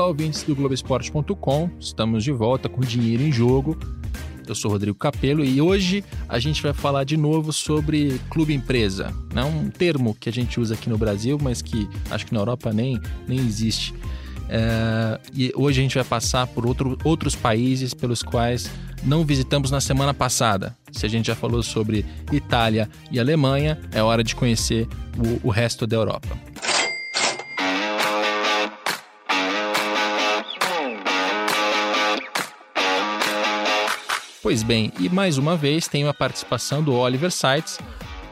Olá, ouvintes do Globoesporte.com. Estamos de volta com dinheiro em jogo. Eu sou Rodrigo Capello e hoje a gente vai falar de novo sobre clube empresa. É um termo que a gente usa aqui no Brasil, mas que acho que na Europa nem, nem existe. É, e hoje a gente vai passar por outro, outros países pelos quais não visitamos na semana passada. Se a gente já falou sobre Itália e Alemanha, é hora de conhecer o, o resto da Europa. Pois bem, e mais uma vez tem a participação do Oliver Sites.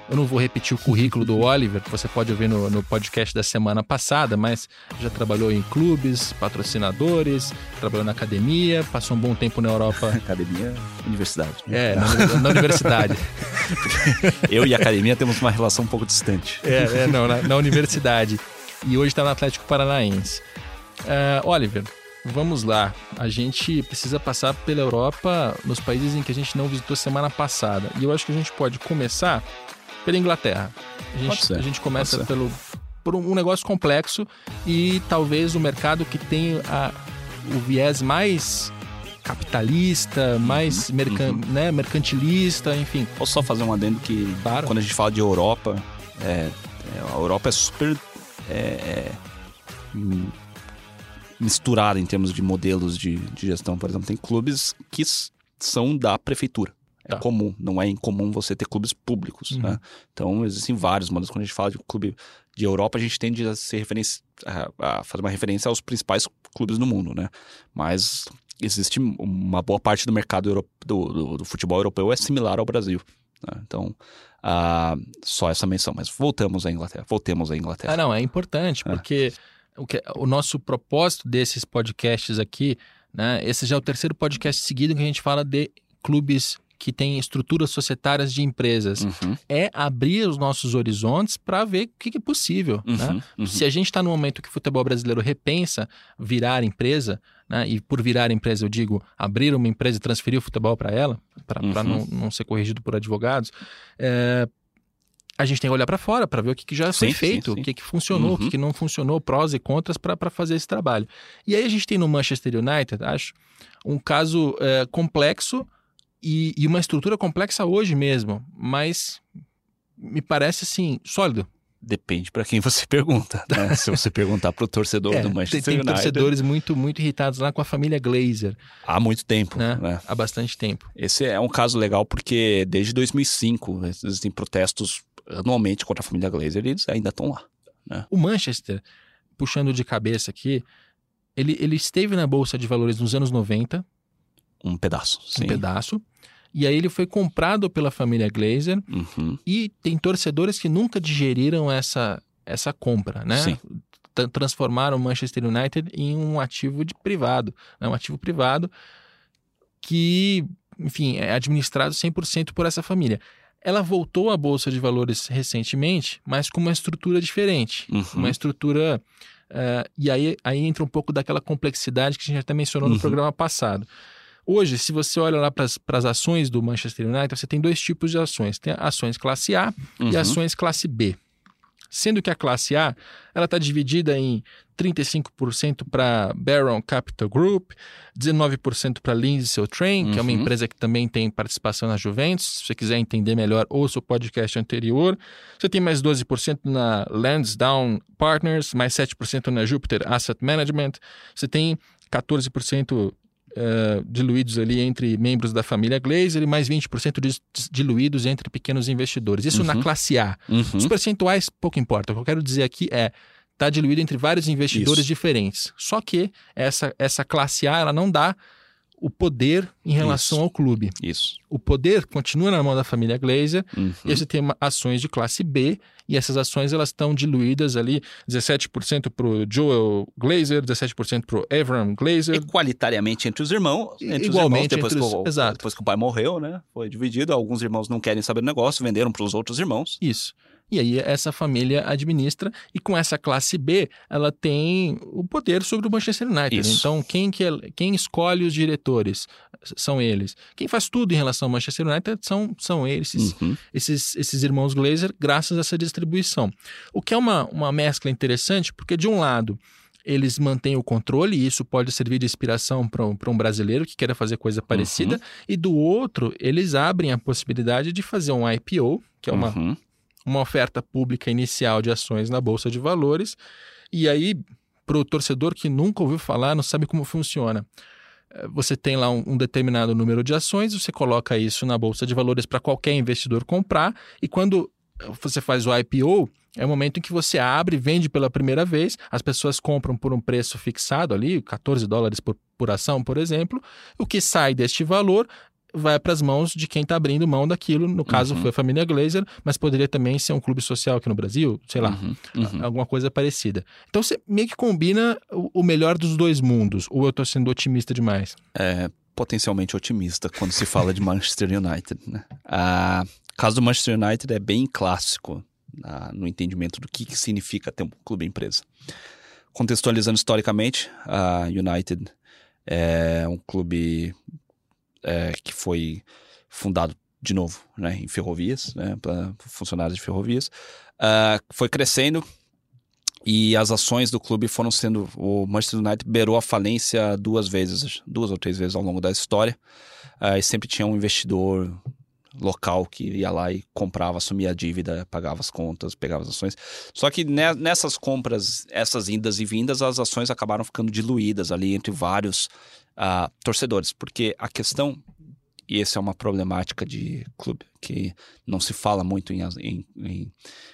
Eu não vou repetir o currículo do Oliver, que você pode ouvir no, no, podcast da semana passada, mas já trabalhou em clubes, patrocinadores, trabalhou na academia, passou um bom tempo na Europa. academia, universidade. É, na, na universidade. Eu e a academia temos uma relação um pouco distante. É, é não, na, na universidade. E hoje está no Atlético Paranaense. Uh, Oliver, Vamos lá. A gente precisa passar pela Europa nos países em que a gente não visitou semana passada. E eu acho que a gente pode começar pela Inglaterra. A gente, ser, a gente começa pelo, por um negócio complexo e talvez o mercado que tem a, o viés mais capitalista, mais uhum, mercan, uhum. Né, mercantilista, enfim. Posso só fazer um adendo que claro. quando a gente fala de Europa, é, é a Europa é super é, é misturada em termos de modelos de, de gestão. Por exemplo, tem clubes que são da prefeitura. É tá. comum, não é incomum você ter clubes públicos. Uhum. Né? Então, existem vários modelos. Quando a gente fala de clube de Europa, a gente tende a, ser referência, a, a fazer uma referência aos principais clubes do mundo. Né? Mas existe uma boa parte do mercado do, do, do futebol europeu é similar ao Brasil. Né? Então, uh, só essa menção. Mas voltamos à Inglaterra. Voltemos à Inglaterra. Ah, não, é importante, é. O, que, o nosso propósito desses podcasts aqui, né? Esse já é o terceiro podcast seguido que a gente fala de clubes que têm estruturas societárias de empresas. Uhum. É abrir os nossos horizontes para ver o que é possível. Uhum, né? uhum. Se a gente está no momento que o futebol brasileiro repensa virar empresa, né? e por virar empresa eu digo abrir uma empresa e transferir o futebol para ela, para uhum. não, não ser corrigido por advogados, é, a gente tem que olhar para fora para ver o que, que já foi sim, feito, sim, sim. o que, que funcionou, uhum. o que, que não funcionou, prós e contras para fazer esse trabalho. E aí a gente tem no Manchester United, acho, um caso é, complexo e, e, uma estrutura complexa hoje mesmo, mas me parece assim, sólido. Depende para quem você pergunta. Né? Se você perguntar para o torcedor é, do Manchester tem, tem United. Tem torcedores muito, muito irritados lá com a família Glazer. Há muito tempo. Né? Né? Há bastante tempo. Esse é um caso legal porque desde 2005 existem protestos anualmente contra a família Glazer, eles ainda estão lá. Né? O Manchester, puxando de cabeça aqui, ele, ele esteve na Bolsa de Valores nos anos 90. Um pedaço, sim. Um pedaço. E aí ele foi comprado pela família Glazer uhum. e tem torcedores que nunca digeriram essa, essa compra, né? Sim. Transformaram o Manchester United em um ativo de privado, né? um ativo privado que, enfim, é administrado 100% por essa família. Ela voltou à Bolsa de Valores recentemente, mas com uma estrutura diferente. Uhum. Uma estrutura. Uh, e aí, aí entra um pouco daquela complexidade que a gente até mencionou uhum. no programa passado. Hoje, se você olha lá para as ações do Manchester United, você tem dois tipos de ações. Tem ações classe A uhum. e ações classe B. Sendo que a classe A ela está dividida em 35% para Baron Capital Group, 19% para Lindsay Train, uhum. que é uma uhum. empresa que também tem participação na Juventus. Se você quiser entender melhor, ouça o podcast anterior. Você tem mais 12% na Lansdowne Partners, mais 7% na Jupiter Asset Management. Você tem 14% Uh, diluídos ali entre membros da família Glazer e mais 20% diluídos entre pequenos investidores. Isso uhum. na classe A. Uhum. Os percentuais pouco importa. O que eu quero dizer aqui é está diluído entre vários investidores Isso. diferentes. Só que essa, essa classe A ela não dá o poder em relação Isso. ao clube. Isso. O poder continua na mão da família Glazer. Uhum. E você tem ações de classe B e essas ações elas estão diluídas ali 17% para o Joel Glazer, 17% para o Evram Glazer. Equalitariamente entre os irmãos. Entre Igualmente os irmãos, depois, os... Que o... Exato. depois que o pai morreu, né? Foi dividido. Alguns irmãos não querem saber do negócio, venderam para os outros irmãos. Isso. E aí essa família administra e com essa classe B, ela tem o poder sobre o Manchester United. Isso. Então, quem, que é, quem escolhe os diretores são eles. Quem faz tudo em relação ao Manchester United são, são eles, uhum. esses, esses irmãos Glazer, graças a essa distribuição. O que é uma, uma mescla interessante, porque de um lado eles mantêm o controle e isso pode servir de inspiração para um, um brasileiro que queira fazer coisa parecida. Uhum. E do outro, eles abrem a possibilidade de fazer um IPO, que é uma, uhum. Uma oferta pública inicial de ações na Bolsa de Valores. E aí, para o torcedor que nunca ouviu falar, não sabe como funciona eh, você tem lá um, determinado número de ações, você coloca isso na bolsa de valores para qualquer investidor comprar, e quando você faz o IPO, é o momento em que você abre, vende pela primeira vez, as pessoas compram por um preço fixado ali, 14 dólares por, por ação, por exemplo. O que sai deste valor vai para as mãos de quem está abrindo mão daquilo. No caso, uhum. foi a família Glazer, mas poderia também ser um clube social aqui no Brasil, sei lá, uhum. Uhum. alguma coisa parecida. Então você meio que combina o, melhor dos dois mundos, ou eu estou sendo otimista demais? É potencialmente otimista quando se fala de Manchester United. Né? A caso do Manchester United é bem clássico na, no entendimento do que, que significa ter um clube empresa. Contextualizando historicamente, a United é um clube é, que foi fundado de novo né, em ferrovias, né, para funcionários de ferrovias. Uh, foi crescendo e as ações do clube foram sendo. O Manchester United beirou a falência duas vezes, duas ou três vezes ao longo da história. Uh, e sempre tinha um investidor local que ia lá e comprava, assumia a dívida, pagava as contas, pegava as ações. Só que nessas compras, essas indas e vindas, as ações acabaram ficando diluídas ali entre vários uh, torcedores, porque a questão e essa é uma problemática de clube que não se fala muito em, em, em,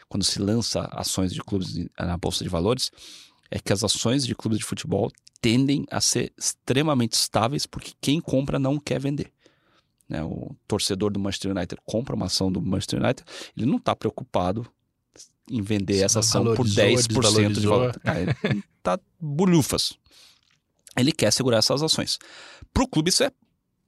quando se lança ações de clubes na bolsa de valores é que as ações de clubes de futebol tendem a ser extremamente estáveis porque quem compra não quer vender né, o torcedor do Manchester United compra uma ação do Manchester United, ele não está preocupado em vender essa ação por 10% de valor. Ah, ele tá bolhufas. Ele quer segurar essas ações. Para o clube, isso é,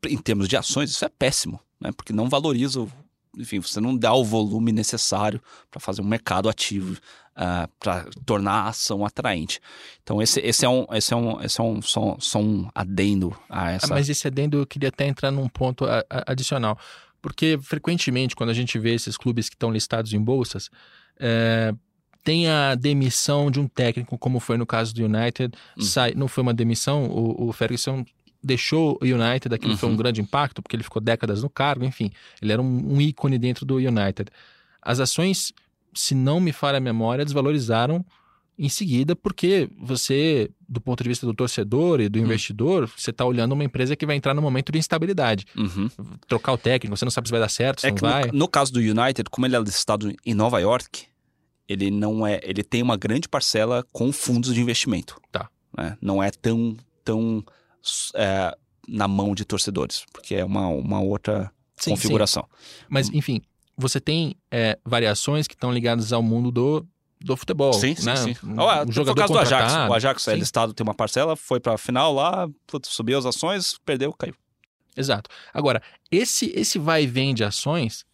em termos de ações, isso é péssimo, né? porque não valoriza o enfim, você não dá o volume necessário para fazer um mercado ativo, uh, ah, para tornar a ação atraente. Então, esse, esse é um, esse é um, esse é um só, só um adendo a essa. mas esse adendo eu queria até entrar num ponto a, a, adicional. Porque frequentemente, quando a gente vê esses clubes que estão listados em bolsas, é, tem a demissão de um técnico, como foi no caso do United. Uhum. Sai, não foi uma demissão, o, o Ferguson deixou o United, aquilo uhum. foi um uhum. grande impacto, porque ele ficou décadas no cargo, enfim, ele era um, um ícone dentro do United. As ações, se não me falha a memória, desvalorizaram em seguida, porque você, do ponto de vista do torcedor e do uhum. investidor, você está olhando uma empresa que vai entrar num momento de instabilidade. Uhum. Trocar o técnico, você não sabe se vai dar certo, se é não vai. No, no, caso do United, como ele é listado em Nova York, ele não é. Ele tem uma grande parcela com fundos de investimento. Tá. Né? Não é tão, tão é, na mão de torcedores, porque é uma, uma outra sim, configuração. Sim. Mas, enfim, você tem é, variações que estão ligadas ao mundo do, do futebol. Sim, né? sim, sim. O, jogador o caso do Ajax. O Ajax é listado, tem uma parcela, foi para a final lá, subiu as ações, perdeu, caiu. Exato. Agora, esse, esse vai e vem de ações,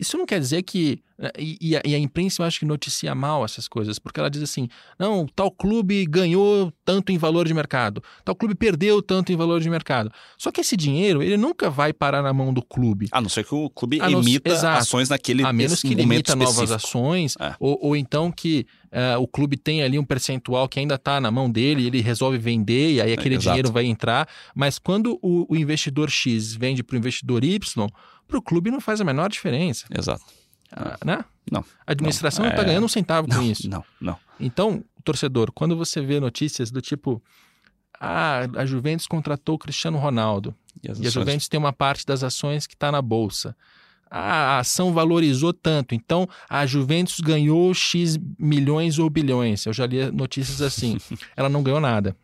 isso não quer dizer que né, e, e, a, imprensa eu acho que noticia mal essas coisas, porque ela diz assim: não, tal clube ganhou tanto em valor de mercado, tal clube perdeu tanto em valor de mercado. Só que esse dinheiro, ele nunca vai parar na mão do clube. A não ser que o clube emita ações naquele A menos que ele emita novas ações, é. ou, ou, então que uh, o clube tem ali um percentual que ainda está na mão dele, ele resolve vender e aí aquele é, dinheiro vai entrar. Mas quando o, o investidor X vende para o investidor Y, para o clube não faz a menor diferença. Exato. Ah, né? Não. A administração não está é... ganhando um centavo não, com isso. Não, não. Então, torcedor, quando você vê notícias do tipo. Ah, a Juventus contratou o Cristiano Ronaldo. E, ações... e a Juventus tem uma parte das ações que está na bolsa. Ah, a ação valorizou tanto, então a Juventus ganhou X milhões ou bilhões. Eu já li notícias assim. Ela não ganhou nada.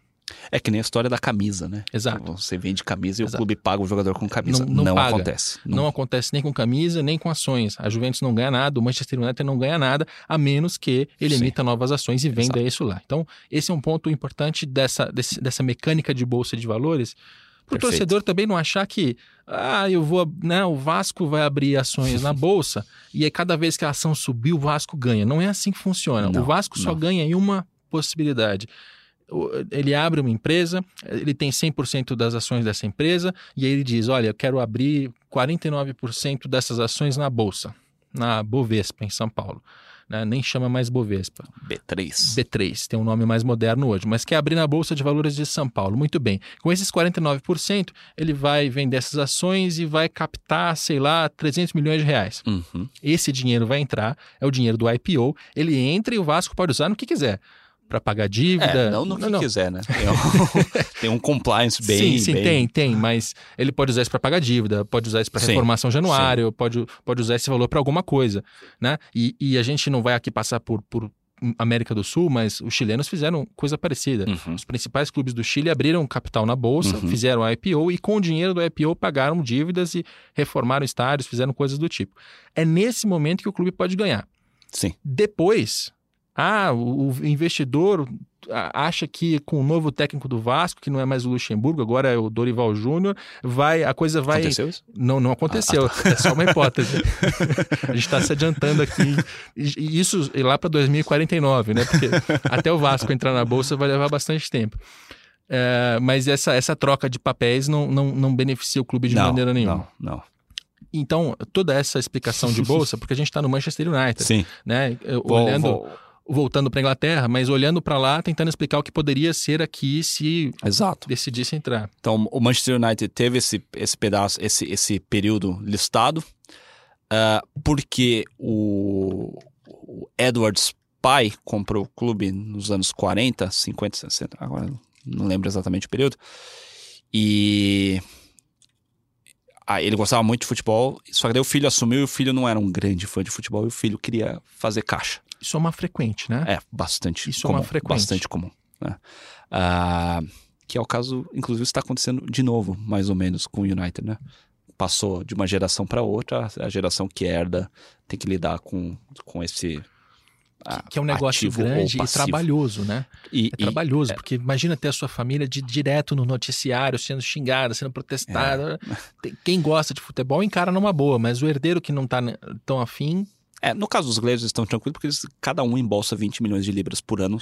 É que nem a história da camisa, né? Exato. Você vende camisa e Exato. o clube paga o jogador com camisa. Não, não, não acontece. Não... não... acontece nem com camisa, nem com ações. A Juventus não ganha nada, o Manchester United não ganha nada, a menos que ele Sim. emita novas ações e venda Exato. isso lá. Então, esse é um ponto importante dessa, desse, dessa mecânica de bolsa de valores. Para o torcedor também não achar que, ah, eu vou, né, o Vasco vai abrir ações na bolsa e aí cada vez que a ação subir, o Vasco ganha. Não é assim que funciona. O Vasco só ganha em uma possibilidade ele abre uma empresa, ele tem 100% das ações dessa empresa e aí ele diz: Olha, eu quero abrir 49% dessas ações na bolsa, na Bovespa, em São Paulo. né? nem chama mais Bovespa. B3. B3, tem um nome mais moderno hoje, mas quer abrir na Bolsa de Valores de São Paulo. Muito bem. Com esses 49%, ele vai vender essas ações e vai captar, sei lá, 300 milhões de reais. Uhum. Esse dinheiro vai entrar, é o dinheiro do IPO, ele entra e o Vasco pode usar no que quiser para pagar dívida. É, não no que não. quiser, né? Tem um, tem um, compliance bem. Sim, sim, bem... tem, tem, mas ele pode usar isso para pagar dívida, pode usar isso para reformação de anuário, pode, pode usar esse valor para alguma coisa, né? E, e, a gente não vai aqui passar por, por América do Sul, mas os chilenos fizeram coisa parecida. Uhum. Os principais clubes do Chile abriram capital na bolsa, uhum. fizeram a IPO e com o dinheiro do IPO pagaram dívidas e reformaram estádios, fizeram coisas do tipo. É nesse momento que o clube pode ganhar. Sim. Depois, ah, o investidor acha que com o novo técnico do Vasco, que não é mais o Luxemburgo, agora é o Dorival Júnior, vai a coisa vai Aconteceu isso? Não, não aconteceu. Ah, tá. É só uma hipótese. a gente está se adiantando aqui. E isso lá para 2049, né? Porque até o Vasco entrar na bolsa vai levar bastante tempo. É, mas essa, essa troca de papéis não, não, não beneficia o clube de não, maneira nenhuma. Não, não. Então, toda essa explicação de bolsa, porque a gente está no Manchester United. Sim. Né? Olhando. Vou, vou voltando para Inglaterra, mas olhando para lá, tentando explicar o que poderia ser aqui se Exato. decidisse entrar. Então, o Manchester United teve esse, esse pedaço, esse, esse período listado, uh, porque o, o Edwards pai comprou o clube nos anos 40, 50, 60, agora não lembro exatamente o período, e ah, ele gostava muito de futebol, só que daí o filho assumiu e o filho não era um grande fã de futebol e o filho queria fazer caixa. Isso é uma frequente, né? É, bastante Isso comum. é uma frequente. Bastante comum. Né? Ah, que é o caso, inclusive, está acontecendo de novo, mais ou menos, com o United, né? Passou de uma geração para outra, a geração que herda tem que lidar com, com esse que é um negócio grande e trabalhoso, né? E, é trabalhoso, porque imagina ter a sua família de, direto no noticiário, sendo xingada, sendo protestada. É. Quem gosta de futebol encara numa boa, mas o herdeiro que não está tão afim é, no caso dos Glazers estão tranquilos porque eles, cada um embolsa 20 milhões de libras por ano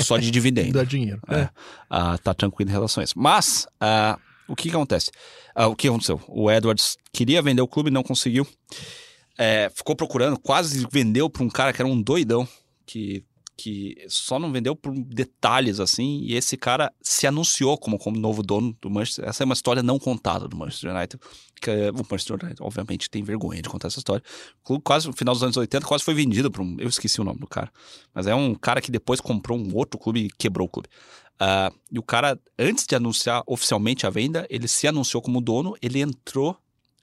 só de dividendo. Dá dinheiro. É. é. Ah, tá tranquilo em relação a isso. Mas, ah, o que, que acontece? Ah, o que aconteceu? O Edwards queria vender o clube, não conseguiu. É, ficou procurando, quase vendeu para um cara que era um doidão, que que só não vendeu por detalhes assim, e esse cara se anunciou como, como novo dono do Manchester. Essa é uma história não contada do Manchester United, que é, o Manchester United, obviamente, tem vergonha de contar essa história. Quase no final dos anos 80, quase foi vendido para um. Eu esqueci o nome do cara, mas é um cara que depois comprou um outro clube e quebrou o clube. Uh, e o cara, antes de anunciar oficialmente a venda, ele se anunciou como dono, ele entrou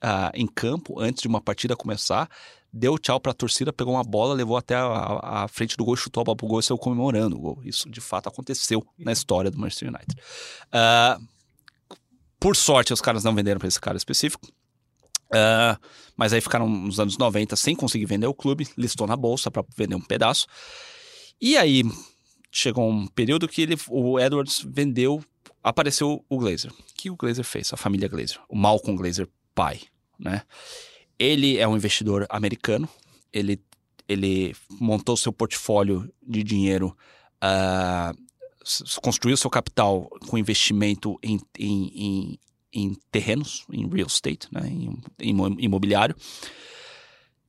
uh, em campo antes de uma partida começar deu tchau pra torcida, pegou uma bola, levou até a, a frente do gol, chutou a bola pro gol e saiu comemorando o gol. Isso de fato aconteceu na história do Manchester United. Uh, por sorte, os caras não venderam para esse cara específico. Uh, mas aí ficaram nos anos 90 sem conseguir vender o clube, listou na bolsa para vender um pedaço. E aí chegou um período que ele, o Edwards vendeu, apareceu o Glazer. O que o Glazer fez? A família Glazer, o Malcolm Glazer pai, né? Ele é um investidor americano. Ele, ele montou seu portfólio de dinheiro, uh, construiu seu capital com investimento em, em, em, em terrenos, em real estate, né, em, em imobiliário.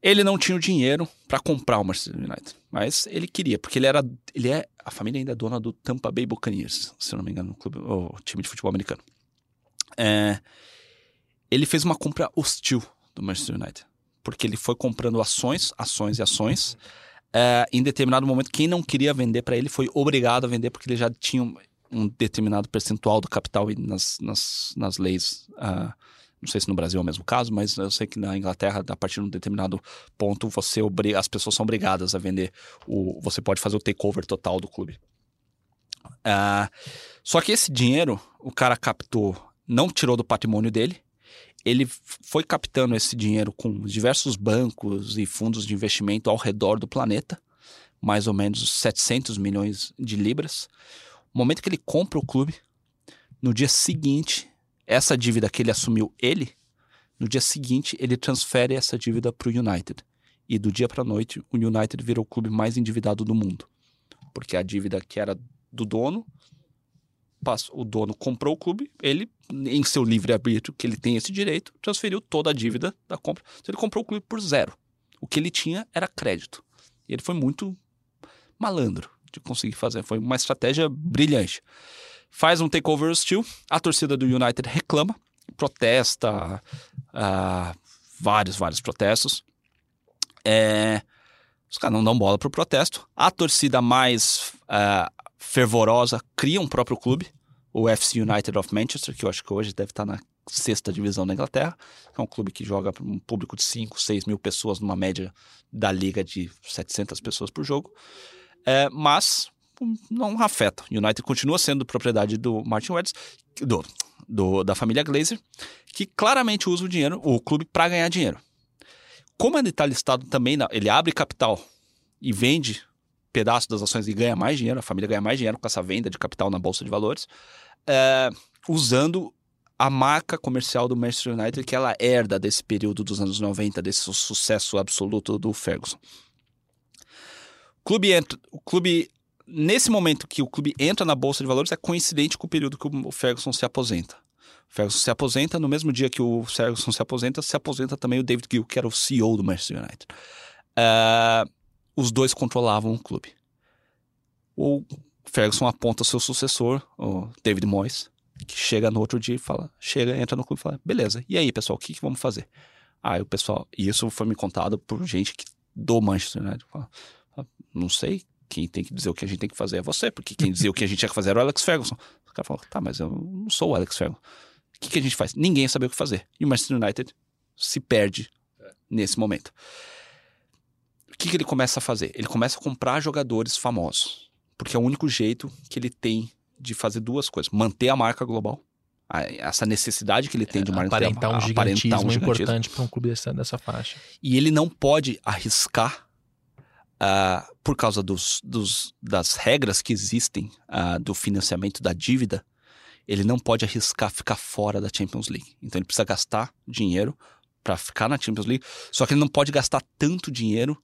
Ele não tinha o dinheiro para comprar o Manchester United, mas ele queria, porque ele era, ele é, a família ainda é dona do Tampa Bay Buccaneers, se não me engano, o, clube, o time de futebol americano. É, ele fez uma compra hostil do Manchester United. Porque ele foi comprando ações, ações e ações. É, em determinado momento, quem não queria vender para ele foi obrigado a vender porque ele já tinha um, determinado percentual do capital nas, nas, nas leis. Uh, não sei se no Brasil é o mesmo caso, mas eu sei que na Inglaterra, a partir de um determinado ponto, você as pessoas são obrigadas a vender. O, você pode fazer o takeover total do clube. Uh, só que esse dinheiro, o cara captou, não tirou do patrimônio dele, ele foi captando esse dinheiro com diversos bancos e fundos de investimento ao redor do planeta, mais ou menos 700 milhões de libras. No momento que ele compra o clube, no dia seguinte, essa dívida que ele assumiu ele, no dia seguinte ele transfere essa dívida para o United. E do dia para a noite, o United virou o clube mais endividado do mundo. Porque a dívida que era do dono o dono comprou o clube, ele, em seu livre-arbítrio, que ele tem esse direito, transferiu toda a dívida da compra. Então ele comprou o clube por zero. O que ele tinha era crédito. E ele foi muito malandro de conseguir fazer. Foi uma estratégia brilhante. Faz um takeover hostil, a torcida do United reclama, protesta, uh, vários, vários protestos. É, os caras não dão bola pro protesto. A torcida mais uh, fervorosa cria um próprio clube, o FC United of Manchester, que eu acho que hoje deve estar na sexta divisão da Inglaterra. É um clube que joga para um público de 5, 6 mil pessoas, numa média da liga de 700 pessoas por jogo. É, mas não afeta. O United continua sendo propriedade do Martin Weds, do, do, da família Glazer, que claramente usa o dinheiro, o clube, para ganhar dinheiro. Como ele está listado também, na, ele abre capital e vende pedaço das ações e ganha mais dinheiro, a família ganha mais dinheiro com essa venda de capital na Bolsa de Valores, é, usando a marca comercial do Manchester United que ela herda desse período dos anos 90, desse sucesso absoluto do Ferguson. O clube entra, o clube nesse momento que o clube entra na bolsa de valores é coincidente com o período que o Ferguson se aposenta. O Ferguson se aposenta, no mesmo dia que o Ferguson se aposenta, se aposenta também o David Gill, que era o CEO do Manchester United. Uh, os dois controlavam o clube. O Ferguson aponta seu sucessor, o David Moyes, que chega no outro dia e fala, chega, entra no clube e fala, beleza, e aí, pessoal, o que, que vamos fazer? Aí o pessoal, e isso foi me contado por gente que, do Manchester United, fala, não sei, quem tem que dizer o que a gente tem que fazer é você, porque quem dizia o que a gente tinha que fazer era o Alex Ferguson. O cara falou, tá, mas eu não sou o Alex Ferguson. O que, que a gente faz? Ninguém sabia o que fazer. E o Manchester United se perde nesse momento. O que, que ele começa a fazer? Ele começa a comprar jogadores famosos, porque é o único jeito que ele tem de fazer duas coisas: manter a marca global, essa necessidade que ele tem de é, aparentar um gigantismo, aparentar um gigantismo. importante para um clube dessa, dessa faixa. E ele não pode arriscar uh, por causa dos, dos, das regras que existem uh, do financiamento da dívida, ele não pode arriscar ficar fora da Champions League. Então ele precisa gastar dinheiro para ficar na Champions League, só que ele não pode gastar tanto dinheiro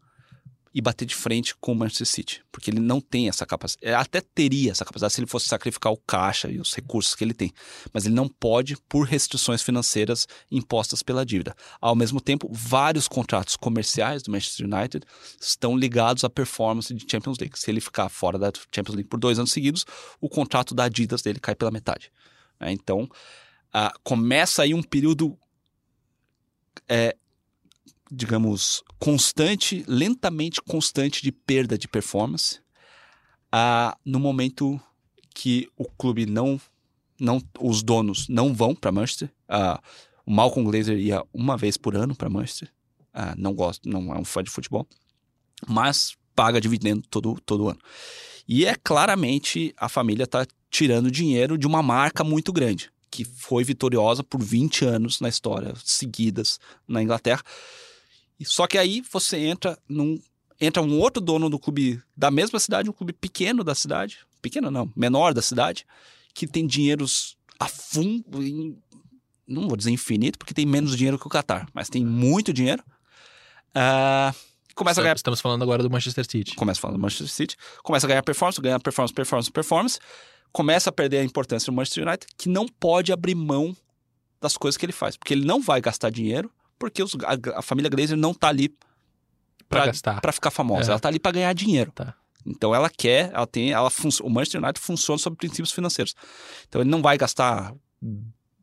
e bater de frente com o Manchester City, porque ele não tem essa capacidade. Ele até teria essa capacidade se ele fosse sacrificar o caixa e os recursos que ele tem, mas ele não pode por restrições financeiras impostas pela dívida. Ao mesmo tempo, vários contratos comerciais do Manchester United estão ligados à performance de Champions League. Se ele ficar fora da Champions League por dois anos seguidos, o contrato da Adidas dele cai pela metade. Né? Então, uh, começa aí um período é, digamos, constante, lentamente constante de perda de performance, ah, no momento que o clube não, não os donos não vão para Manchester. Ah, o Malcolm Glazer ia uma vez por ano para Manchester. Ah, não gosta, não é um fã de futebol, mas paga dividendo todo, todo ano. E é claramente a família está tirando dinheiro de uma marca muito grande, que foi vitoriosa por 20 anos na história, seguidas na Inglaterra. Só que aí você entra num. Entra um outro dono do clube da mesma cidade, um clube pequeno da cidade. Pequeno não, menor da cidade, que tem dinheiros a fundo. Não vou dizer infinito, porque tem menos dinheiro que o Qatar, mas tem muito dinheiro. Uh, começa a ganhar. Estamos falando agora do Manchester City. Começa falando do Manchester City. Começa a ganhar performance, ganhar performance, performance, performance. Começa a perder a importância do Manchester United, que não pode abrir mão das coisas que ele faz. Porque ele não vai gastar dinheiro porque os, a, a, família Glazer não tá ali para gastar, para ficar famosa. É. Ela tá ali para ganhar dinheiro. Tá. Então ela quer, ela tem, ela o Manchester United funciona sobre princípios financeiros. Então ele não vai gastar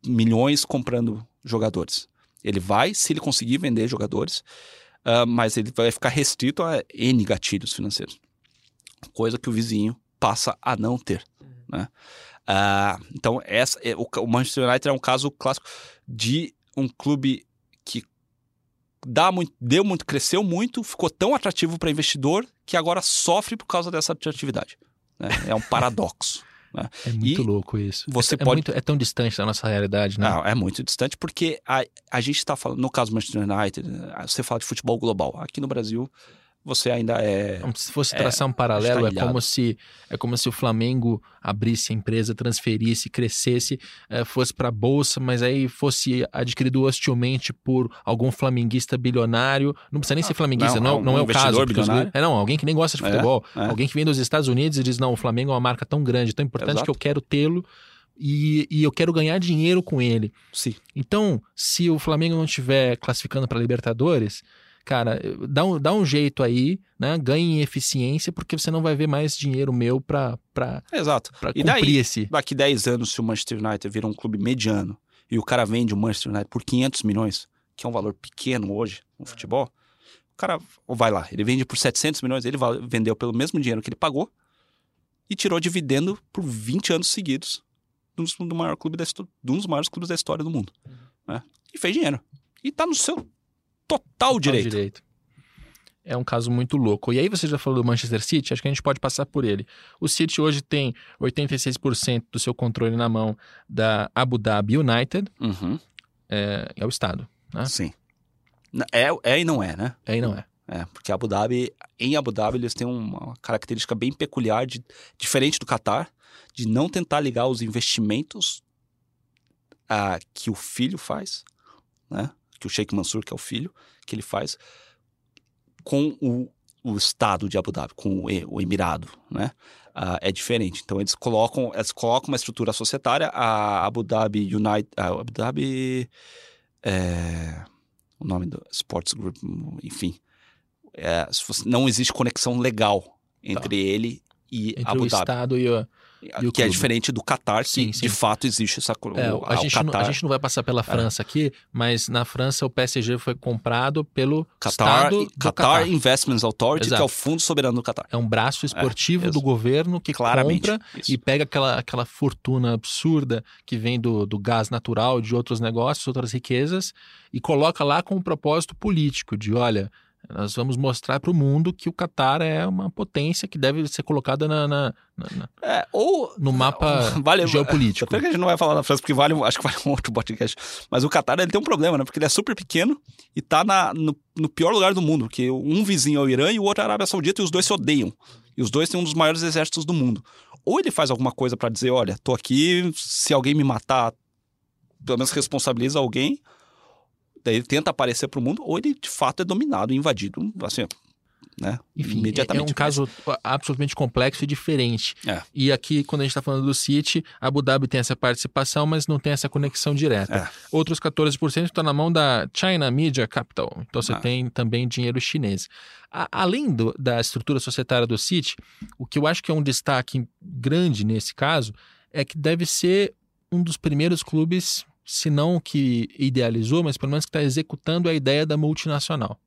milhões comprando jogadores. Ele vai, se ele conseguir vender jogadores, uh, mas ele vai ficar restrito a N gatilhos financeiros. Coisa que o vizinho passa a não ter. Né? Uh, então, essa, é, o, o Manchester United é um caso clássico de um clube dá muito, deu muito, cresceu muito, ficou tão atrativo para investidor que agora sofre por causa dessa atratividade. Né? É um paradoxo. Né? É muito e louco isso. Você é, pode... muito, é tão distante da nossa realidade, né? Não, é muito distante porque a, a gente está falando, no caso do Manchester United, você fala de futebol global. Aqui no Brasil, você ainda é. Se fosse traçar é, um paralelo, é como se é como se o Flamengo abrisse a empresa, transferisse, crescesse, é, fosse para a bolsa, mas aí fosse adquirido hostilmente por algum flamenguista bilionário. Não precisa nem ser flamenguista, não, não, não é, um é o caso. Bilionário. É não, alguém que nem gosta de é, futebol, é. alguém que vem dos Estados Unidos e diz não, o Flamengo é uma marca tão grande, tão importante Exato. que eu quero tê-lo. E, e, eu quero ganhar dinheiro com ele. Sim. Então, se o Flamengo não estiver classificando para Libertadores, cara, dá um, dá um jeito aí, né? Ganhe em eficiência, porque você não vai ver mais dinheiro meu para para Exato. Pra e cumprir daí, esse. daqui 10 anos, se o Manchester United virar um clube mediano e o cara vende o Manchester United por 500 milhões, que é um valor pequeno hoje no futebol, o cara vai lá, ele vende por 700 milhões, ele vendeu pelo mesmo dinheiro que ele pagou e tirou dividendo por 20 anos seguidos do, maior clube da, de um dos maiores clubes da história do mundo. Né? E fez dinheiro. E tá no seu total, total direito. direito. É um caso muito louco. E aí você já falou do Manchester City, acho que a gente pode passar por ele. O City hoje tem 86% do seu controle na mão da Abu Dhabi United. Uhum. É, é, o Estado, né? Sim. É, é e não é, né? É e não é. É, porque Abu Dhabi, em Abu Dhabi eles têm uma característica bem peculiar, de, diferente do Catar, de não tentar ligar os investimentos a, que o filho faz, né? Que o Sheikh Mansur, que é o filho, que ele faz, com o, o Estado de Abu Dhabi, com o, o Emirado, né? Uh, é diferente. Então eles colocam, eles colocam uma estrutura societária, a Abu Dhabi United, a Abu Dhabi, é, o nome do Sports Group, enfim, é, não existe conexão legal entre tá. ele e entre Abu o Dhabi. Estado e o, o que é diferente do Qatar, que sim, sim. de fato existe essa é, o, a, gente Qatar, não, a gente não vai passar pela é. França é. aqui, mas na França o PSG foi comprado pelo Qatar, Estado Qatar, Qatar Investments Authority, Exato. que é o fundo soberano do Qatar. É um braço é, esportivo é, do governo que Claramente, compra isso. e pega aquela, aquela fortuna absurda que vem do, do gás natural, de outros negócios, outras riquezas, e coloca lá com um propósito político de, olha, nós vamos mostrar para o mundo que o Catar é uma potência que deve ser colocada na, na, na é, ou no mapa vale, geopolítico. Até que a gente não vai falar da França porque vale, acho que vale um outro podcast. Mas o Catar ele tem um problema, né? Porque ele é super pequeno e está na, no, no, pior lugar do mundo, porque um vizinho é o Irã e o outro é a Arábia Saudita e os dois se odeiam. E os dois têm um dos maiores exércitos do mundo. Ou ele faz alguma coisa para dizer, olha, tô aqui, se alguém me matar, pelo menos responsabiliza alguém, ele tenta aparecer para o mundo, ou ele de fato é dominado invadido, assim, né? Enfim, imediatamente. É um caso absolutamente complexo e diferente. É. E aqui, quando a gente está falando do City, Abu Dhabi tem essa participação, mas não tem essa conexão direta. É. Outros 14% estão na mão da China Media Capital. Então você ah. tem também dinheiro chinês. A, além do, da estrutura societária do City, o que eu acho que é um destaque grande nesse caso é que deve ser um dos primeiros clubes se não que idealizou, mas pelo menos que está executando a ideia da multinacional.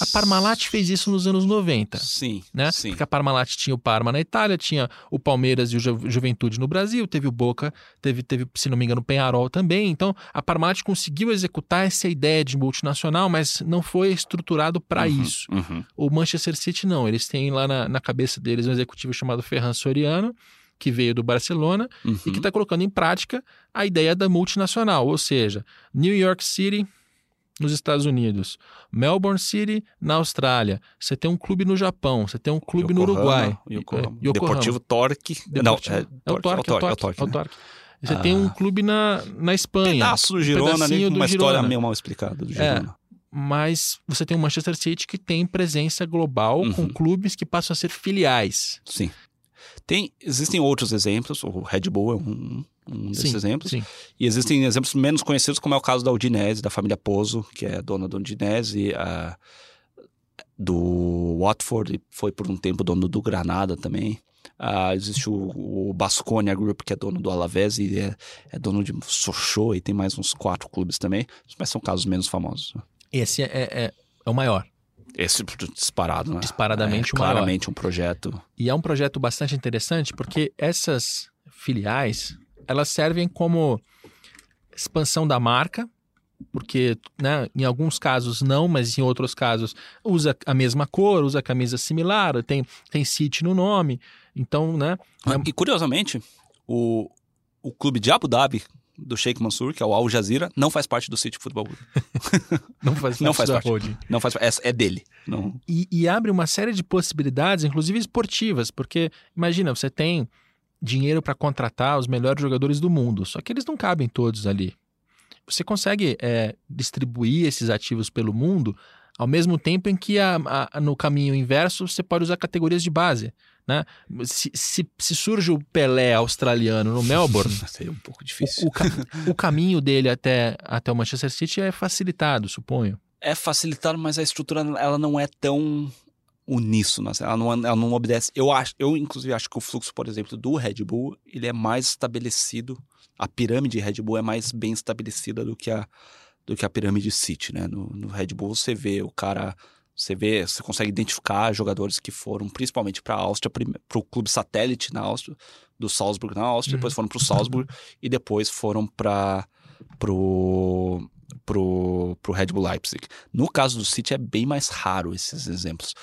A Parmalat fez isso nos anos 90. Sim, né? sim. Porque a Parmalat tinha o Parma na Itália, tinha o Palmeiras e o Ju Juventude no Brasil, teve o Boca, teve, teve, se não me engano, o Penharol também. Então, a Parmalat conseguiu executar essa ideia de multinacional, mas não foi estruturado para uhum, isso. Uhum. O Manchester City não. Eles têm lá na, na cabeça deles um executivo chamado Ferran Soriano, que veio do Barcelona uhum. e que está colocando em prática a ideia da multinacional, ou seja, New York City nos Estados Melbourne City na Austrália, você tem um clube no Japão, você tem um clube Yokohama, no Uruguai, Yokohama. É, Deportivo Torque, não, é, é, o Torque, é o Torque, é o Torque. Você ah. tem um clube na, na Espanha. Pedaço do Girona, um uma história meio mal explicada do Girona. É, mas você tem o Manchester City que tem presença global uhum. com clubes que passam a ser filiais. Sim. Tem, existem outros exemplos, o Red Bull é um, um desses sim, exemplos. Sim. E existem exemplos menos conhecidos, como é o caso da Udinese, da família Pozo, que é dona da Udinese, a, do Watford, foi por um tempo dono do Granada também. Uh, existe o, o Basconia Group, que é dono do Alavés e é, é dono de Sochaux, e tem mais uns quatro clubes também, mas são casos menos famosos. Esse é, é, é o maior. Esse disparado, né? Disparadamente é, Claramente um projeto. E é um projeto bastante interessante porque essas filiais, elas servem como expansão da marca, porque né, em alguns casos não, mas em outros casos usa a mesma cor, usa camisa similar, tem, tem City no nome. Então, né? É... E curiosamente, o, o clube de Abu Dhabi do Sheikh Mansour, que é o Al Jazeera, não faz parte do City Football Group. não faz parte. não faz parte. Holding. Não faz é, é dele. Não. E, e, abre uma série de possibilidades, inclusive esportivas, porque imagina, você tem dinheiro para contratar os melhores jogadores do mundo, só que eles não cabem todos ali. Você consegue é, distribuir esses ativos pelo mundo ao mesmo tempo em que a, a, no caminho inverso você pode usar categorias de base. Né? Se, se, se, surge o Pelé australiano no Melbourne, seria um pouco difícil. O, o, o, caminho dele até, até o Manchester City é facilitado, suponho. É facilitar, mas a estrutura ela não é tão uníssona, assim, ela não, ela não obedece. Eu acho, eu inclusive acho que o fluxo, por exemplo, do Red Bull, ele é mais estabelecido, a pirâmide Red Bull é mais bem estabelecida do que a do que a pirâmide City, né? No, no Red Bull você vê o cara você vê, você consegue identificar jogadores que foram principalmente para a Áustria, para o clube satélite na Áustria, do Salzburg na Áustria, uhum. depois foram para o Salzburg e depois foram para pro pro, pro Red Bull Leipzig. No caso do City é bem mais raro esses exemplos,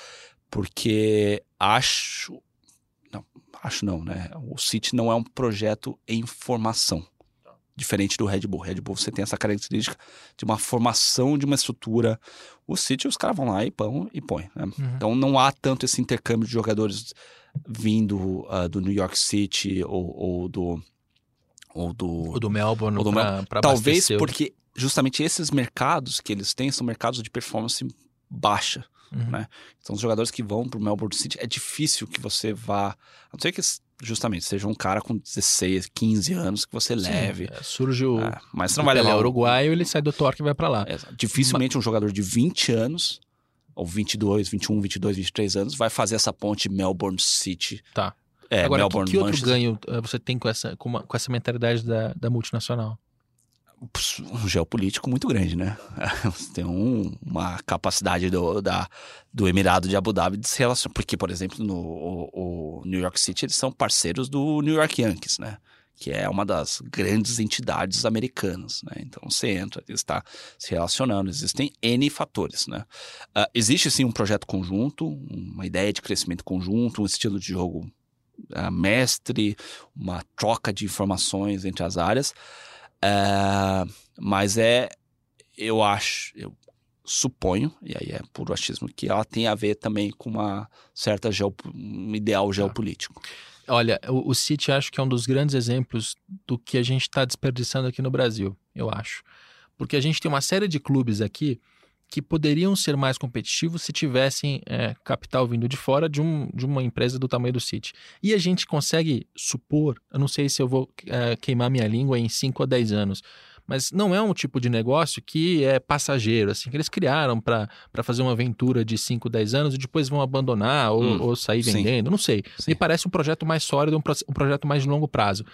porque acho não, acho não, né? O City não é um projeto em formação. Diferente do Red Bull. Red Bull você tem essa característica de uma formação de uma estrutura. O City, os caras vão lá e pão e põe. Né? Uhum. Então não há tanto esse intercâmbio de jogadores vindo uh, do New York City ou, ou do ou do, ou do Melbourne ou do pra, pra talvez porque justamente esses mercados que eles têm são mercados de performance baixa uhum. né então os jogadores que vão para o Melbourne City é difícil que você vá a não ser que justamente seja um cara com 16 15 anos que você Sim, leve é, surge o é, mas você não vai levar o uruguaio ele sai do Torque e vai para lá é, dificilmente mas... um jogador de 20 anos ou 22, 21, 22, 23 anos, vai fazer essa ponte Melbourne City. Tá. É, Agora, Melbourne, que, que outro ganho eh, você tem com essa, com, uma, com essa mentalidade da, da multinacional? Um geopolítico muito grande, né? Tem um, uma capacidade do, da, do Emirado de Abu Dhabi de se relacionar. Porque, por exemplo, no o, o New York City, eles são parceiros do New York Yankees, né? que é uma das grandes entidades americanas. Né? Então você entra, está se relacionando, existem N fatores. Né? Uh, existe sim um projeto conjunto, uma ideia de crescimento conjunto, um estilo de jogo uh, mestre, uma troca de informações entre as áreas, uh, mas é, eu acho, eu suponho, e aí é puro achismo, que ela tem a ver também com uma certa um ideal tá. geopolítico. Olha, o, o City acho que é um dos grandes exemplos do que a gente está desperdiçando aqui no Brasil, eu acho. Porque a gente tem uma série de clubes aqui que poderiam ser mais competitivos se tivessem é, capital vindo de fora de, um, de uma empresa do tamanho do City. E a gente consegue supor, eu não sei se eu vou é, queimar minha língua em 5 a 10 anos, mas não é um tipo de negócio que é passageiro, assim, que eles criaram para fazer uma aventura de 5, 10 anos e depois vão abandonar ou, hum, ou sair vendendo, sim. não sei. Sim. Me parece um projeto mais sólido, um, um projeto mais de longo prazo.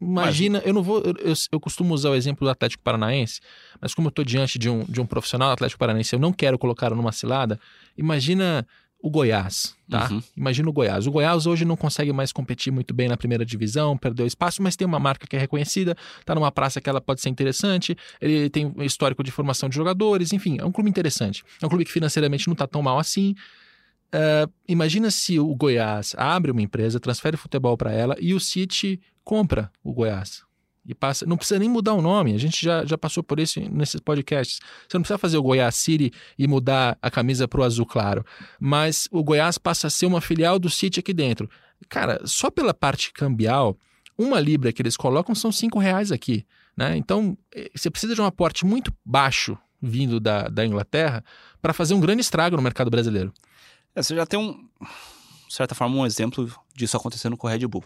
Imagina, mas... eu não vou. Eu, eu, costumo usar o exemplo do Atlético Paranaense, mas como eu estou diante de um, de um profissional Atlético Paranaense, eu não quero colocar numa cilada. Imagina o Goiás, tá? Uhum. Imagina o Goiás. O Goiás hoje não consegue mais competir muito bem na primeira divisão, perdeu espaço, mas tem uma marca que é reconhecida, tá numa praça que ela pode ser interessante, ele tem um histórico de formação de jogadores, enfim, é um clube interessante. É um clube que financeiramente não tá tão mal assim. Uh, imagina se o Goiás abre uma empresa, transfere futebol para ela e o City compra o Goiás e passa. Não precisa nem mudar o nome, a gente já, já passou por isso nesses podcasts. Você não precisa fazer o Goiás City e mudar a camisa para o azul claro. Mas o Goiás passa a ser uma filial do City aqui dentro. Cara, só pela parte cambial, uma libra que eles colocam são cinco reais aqui. Né? Então, eh, você precisa de um aporte muito baixo vindo da, da Inglaterra para fazer um grande estrago no mercado brasileiro. É, você já tem um, de certa forma, um exemplo disso acontecendo com o Red Bull.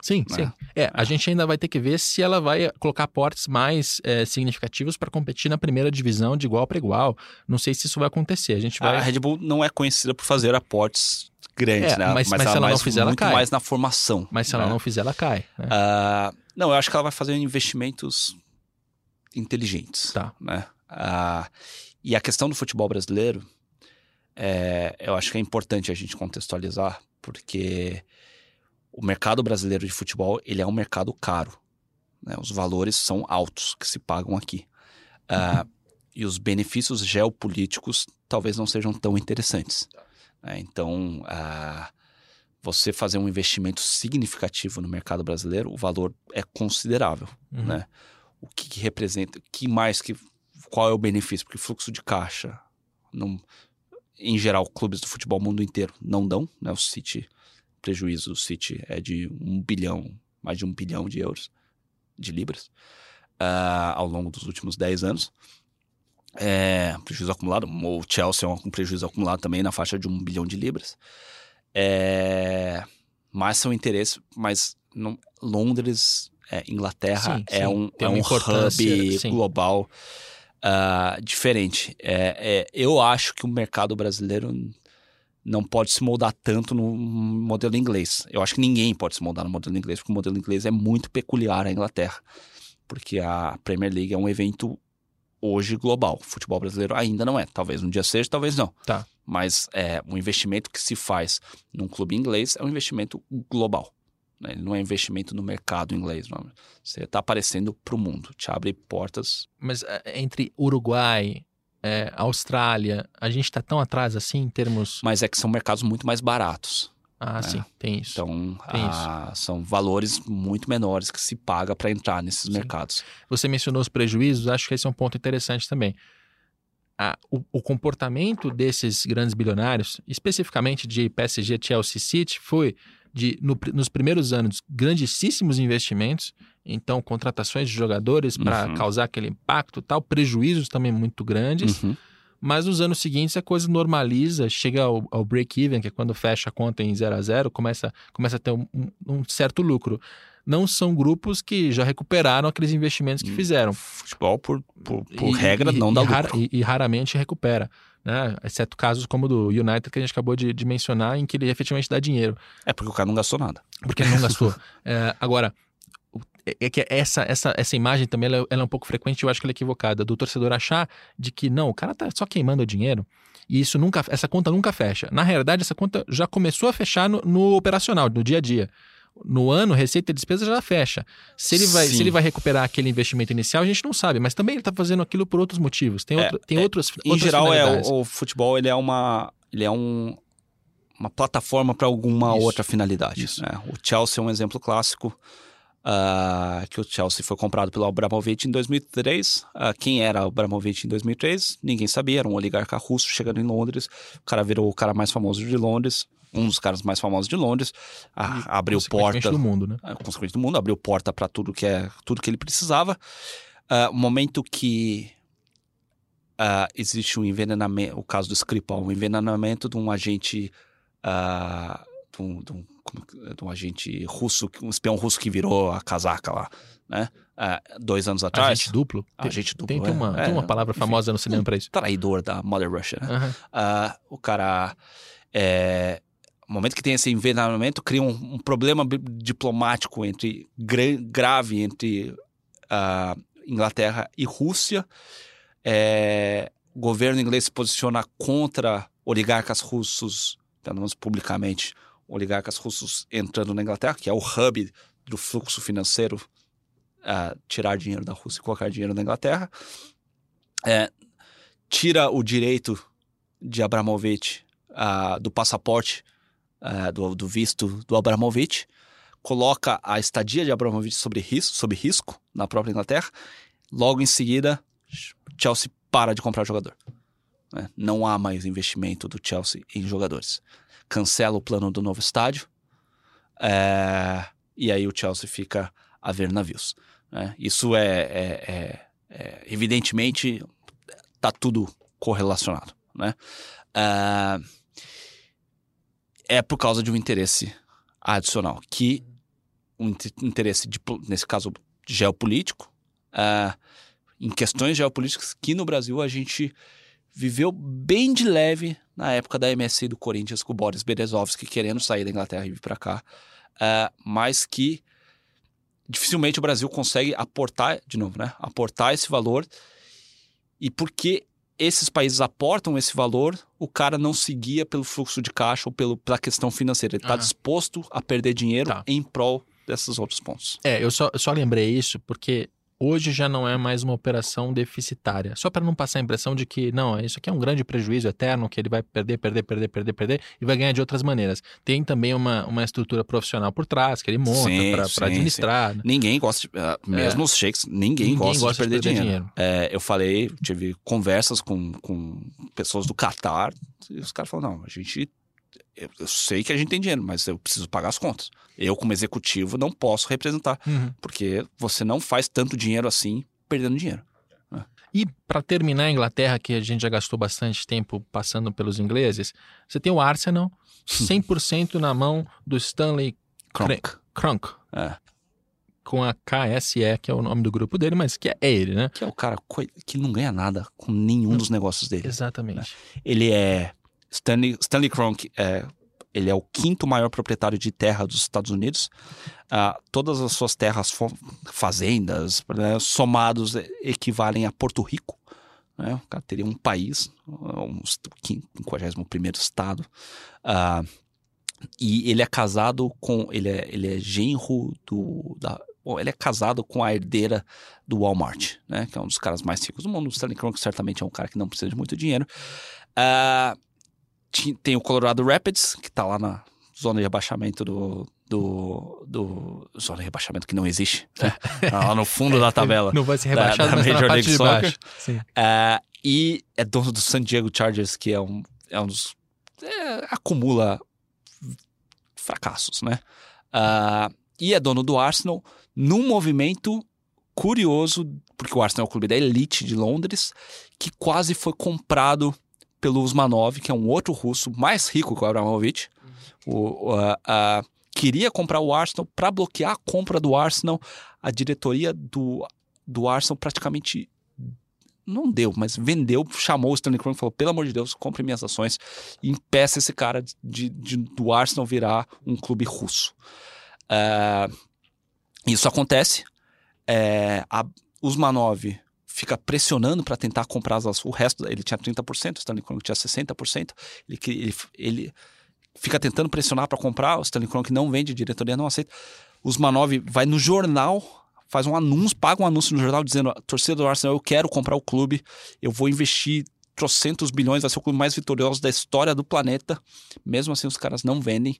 Sim, né? sim. É, a gente ainda vai ter que ver se ela vai colocar aportes mais é, significativos para competir na primeira divisão de igual para igual. Não sei se isso vai acontecer. A gente vai. A Red Bull não é conhecida por fazer aportes grandes, é, né? Mas, mas, mas se ela não fizer, ela cai. mais na formação. Mas se né? ela não fizer, ela cai. Né? Uh, não, eu acho que ela vai fazer investimentos inteligentes. Tá. Né? Uh, e a questão do futebol brasileiro, é, eu acho que é importante a gente contextualizar, porque o mercado brasileiro de futebol ele é um mercado caro. Né? Os valores são altos que se pagam aqui. Uh, e os benefícios geopolíticos talvez não sejam tão interessantes. Né? Então, uh, você fazer um investimento significativo no mercado brasileiro, o valor é considerável. Uhum. Né? O que, que, representa, que mais que qual é o benefício? Porque fluxo de caixa, não, em geral, clubes do futebol mundo inteiro não dão. Né? O City prejuízo do City é de um bilhão, mais de um bilhão de euros, de libras, uh, ao longo dos últimos 10 anos. É, prejuízo acumulado, o Chelsea é um prejuízo acumulado também na faixa de um bilhão de libras. É, mas são interesses, mas não, Londres, é, Inglaterra sim, é sim, um, é um hub sim. global. Uh, diferente. É, é, eu acho que o mercado brasileiro não pode se moldar tanto no modelo inglês. Eu acho que ninguém pode se moldar no modelo inglês, porque o modelo inglês é muito peculiar à Inglaterra. Porque a Premier League é um evento hoje global. O futebol brasileiro ainda não é. Talvez um dia seja, talvez não. Tá. Mas é, o investimento que se faz num clube inglês é um investimento global. Né? Ele não é investimento no mercado inglês. Não. Você está aparecendo para o mundo, te abre portas. Mas é, entre Uruguai, é, Austrália, a gente está tão atrás assim em termos. Mas é que são mercados muito mais baratos. Ah, né? sim, tem isso. Então, tem a, isso. são valores muito menores que se paga para entrar nesses sim. mercados. Você mencionou os prejuízos, acho que esse é um ponto interessante também. o, o, comportamento desses grandes bilionários, especificamente de PSG, Chelsea City, foi de, no, nos primeiros anos, grandíssimos investimentos, então contratações de jogadores para uhum. causar aquele impacto tal, prejuízos também muito grandes. Uhum. Mas nos anos seguintes a coisa normaliza, chega ao, ao break-even, que é quando fecha a conta em 0 a 0 começa, começa a ter um, um, certo lucro. Não são grupos que já recuperaram aqueles investimentos que fizeram. Futebol, por, por, por e, regra, e, não dá e, lucro. E, e, raramente recupera. Né? Exceto casos como o do United, que a gente acabou de, de, mencionar, em que ele efetivamente dá dinheiro. É porque o cara não gastou nada. Porque ele não gastou. é, agora, é, é que essa, essa, essa imagem também ela, ela, é um pouco frequente, eu acho que ela é equivocada, do torcedor achar de que não, o cara tá só queimando o dinheiro e isso nunca, essa conta nunca fecha. Na realidade, essa conta já começou a fechar no, no operacional, no dia a dia. No ano, receita e despesa já fecha. Se ele, vai, se ele vai recuperar aquele investimento inicial, a gente não sabe, mas também ele está fazendo aquilo por outros motivos. Tem, é, outro, tem é, outros. Em geral, é o, o, futebol ele é uma. Ele é um, uma plataforma para alguma isso, outra finalidade. Né? O Chelsea é um exemplo clássico uh, que o Chelsea foi comprado pelo Abramovich em 2003. Uh, ah, quem era o Abramovich em 2003? Ninguém sabia, era um oligarca russo chegando em Londres. O cara virou o cara mais famoso de Londres, um dos caras mais famosos de Londres. Uh, abriu porta do mundo, né? consequente do mundo, abriu porta para tudo que é tudo que ele precisava. Uh, momento que Uh, existe um envenenamento, o caso do Skripal, um envenenamento de um agente, uh, de, um, de, um, de um agente russo, um espião russo que virou a casaca lá, né? Uh, dois anos atrás. Agente duplo? Agente duplo. Tem, tem uma, é, tem uma palavra famosa no cinema para isso. Traidor da Mother Russia, né? Uhum. Uh, o cara. É, no momento que tem esse envenenamento, cria um, um problema diplomático entre grave entre uh, Inglaterra e Rússia. É, o governo inglês se posiciona contra oligarcas russos, pelo menos publicamente, oligarcas russos entrando na Inglaterra, que é o hub do fluxo financeiro, uh, tirar dinheiro da Rússia e colocar dinheiro na Inglaterra. É, tira o direito de Abramovich uh, do passaporte, uh, do, do, visto do Abramovich, coloca a estadia de Abramovich sobre risco, sob risco na própria Inglaterra. Logo em seguida, Chelsea para de comprar jogador. Né? Não há mais investimento do Chelsea em jogadores cancela o plano do novo estádio. É, e aí o Chelsea fica a ver navios. Né? Isso é, é, é, é evidentemente está tudo correlacionado, né? É, é por causa de um interesse adicional, que um interesse de, nesse caso geopolítico, é, em questões geopolíticas que no Brasil a gente viveu bem de leve na época da MSC do Corinthians com o Boris Berezovski querendo sair da Inglaterra e vir para cá, uh, mas que dificilmente o Brasil consegue aportar, de novo, né? Aportar esse valor e porque esses países aportam esse valor, o cara não seguia pelo fluxo de caixa ou pelo, pela questão financeira. Ele está uhum. disposto a perder dinheiro tá. em prol desses outros pontos. É, eu só, só lembrei isso porque hoje já não é mais uma operação deficitária. Só para não passar a impressão de que, não, isso aqui é um grande prejuízo eterno, que ele vai perder, perder, perder, perder, perder e vai ganhar de outras maneiras. Tem também uma, uma estrutura profissional por trás, que ele monta para administrar. Sim. Ninguém gosta, de, uh, mesmo é. os shakes, ninguém, ninguém gosta, gosta, de perder, de perder dinheiro. dinheiro. É, eu falei, tive conversas com, com pessoas do Qatar e os caras falaram, não, a gente eu, sei que a gente tem dinheiro, mas eu preciso pagar as contas. Eu, como executivo, não posso representar, uhum. porque você não faz tanto dinheiro assim perdendo dinheiro. Né? E para terminar a Inglaterra, que a gente já gastou bastante tempo passando pelos ingleses, você tem o Arsenal 100% na mão do Stanley Kronk. Kronk. É. com a KSE, que é o nome do grupo dele, mas que é ele, né? Que é o cara que não ganha nada com nenhum dos negócios dele. Exatamente. Né? Ele é. Stanley, Stanley Kronk é, ele é o quinto maior proprietário de terra dos Estados Unidos. Uh, todas as suas terras, fazendas, né, somados, equivalem a Porto Rico. Né? O cara teria um país, um 51 estado. Uh, e ele é casado com. Ele é, ele é genro do. Da, bom, ele é casado com a herdeira do Walmart, né? Que é um dos caras mais ricos do mundo. O Stanley Kroenke certamente é um cara que não precisa de muito dinheiro. Uh, tem o Colorado Rapids, que tá lá na zona de rebaixamento do. do, do zona de rebaixamento que não existe. Né? Tá lá no fundo da tabela. Não vai ser rebaixado, da, da Major League Soccer. Uh, e é dono do San Diego Chargers, que é um, é um dos. É, acumula fracassos, né? Uh, e é dono do Arsenal num movimento curioso, porque o Arsenal é o clube da elite de Londres, que quase foi comprado pelo Usmanov, que é um outro russo mais rico que o Abramovich. O, uh, queria comprar o Arsenal para bloquear a compra do Arsenal. A diretoria do, do Arsenal praticamente não deu, mas vendeu, chamou o Stanley Kroenke e falou: pelo amor de Deus, compre minhas ações e impeça esse cara de, de do Arsenal virar um clube russo. Uh, isso acontece. É, a Usmanov fica pressionando para tentar comprar as, o resto. Ele tinha 30%, o Stanley Kroenke tinha 60%. Ele, ele, ele fica tentando pressionar para comprar, o Stanley Kroenke não vende, a diretoria não aceita. Os Manov vai no jornal, faz um anúncio, paga um anúncio no jornal dizendo: torcida do Arsenal, eu quero comprar o clube, eu vou investir trocentos bilhões, vai ser o clube mais vitorioso da história do planeta. Mesmo assim, os caras não vendem.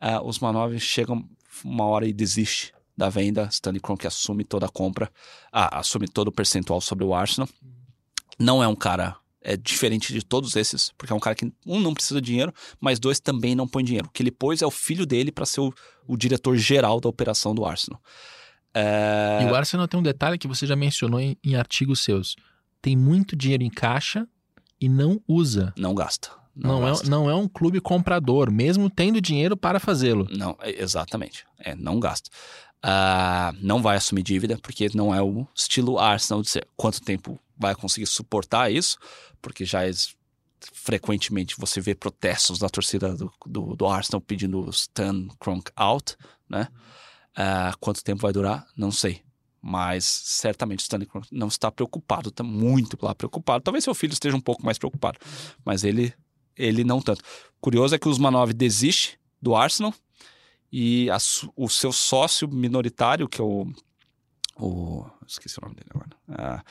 Uh, os Manov chegam uma hora e desiste da venda. Stanley Kroenke assume toda a compra, ah, assume todo o percentual sobre o Arsenal. Não é um cara é diferente de todos esses, porque é um cara que, um, não precisa de dinheiro, mas dois, também não põe dinheiro. O que ele pôs é o filho dele para ser o, o, diretor geral da operação do Arsenal. É... E o Arsenal tem um detalhe que você já mencionou em, em artigos seus. Tem muito dinheiro em caixa e não usa. Não gasta. Não, não, é, não é um clube comprador, mesmo tendo dinheiro para fazê-lo. Não, é, exatamente. É, não gasta. Uh, não vai assumir dívida, porque não é o estilo Arsenal de ser. Quanto tempo vai conseguir suportar isso? Porque já frequentemente você vê protestos da torcida do, do, do Arsenal pedindo Stan Kronk out, né? Uh, quanto tempo vai durar? Não sei. Mas certamente o Stanley Kronk não está preocupado, está muito lá preocupado. Talvez seu filho esteja um pouco mais preocupado, mas ele, ele não tanto. Curioso é que o Usmanov desiste do Arsenal e a, o seu sócio minoritário, que é o. o esqueci o nome dele agora. Ah,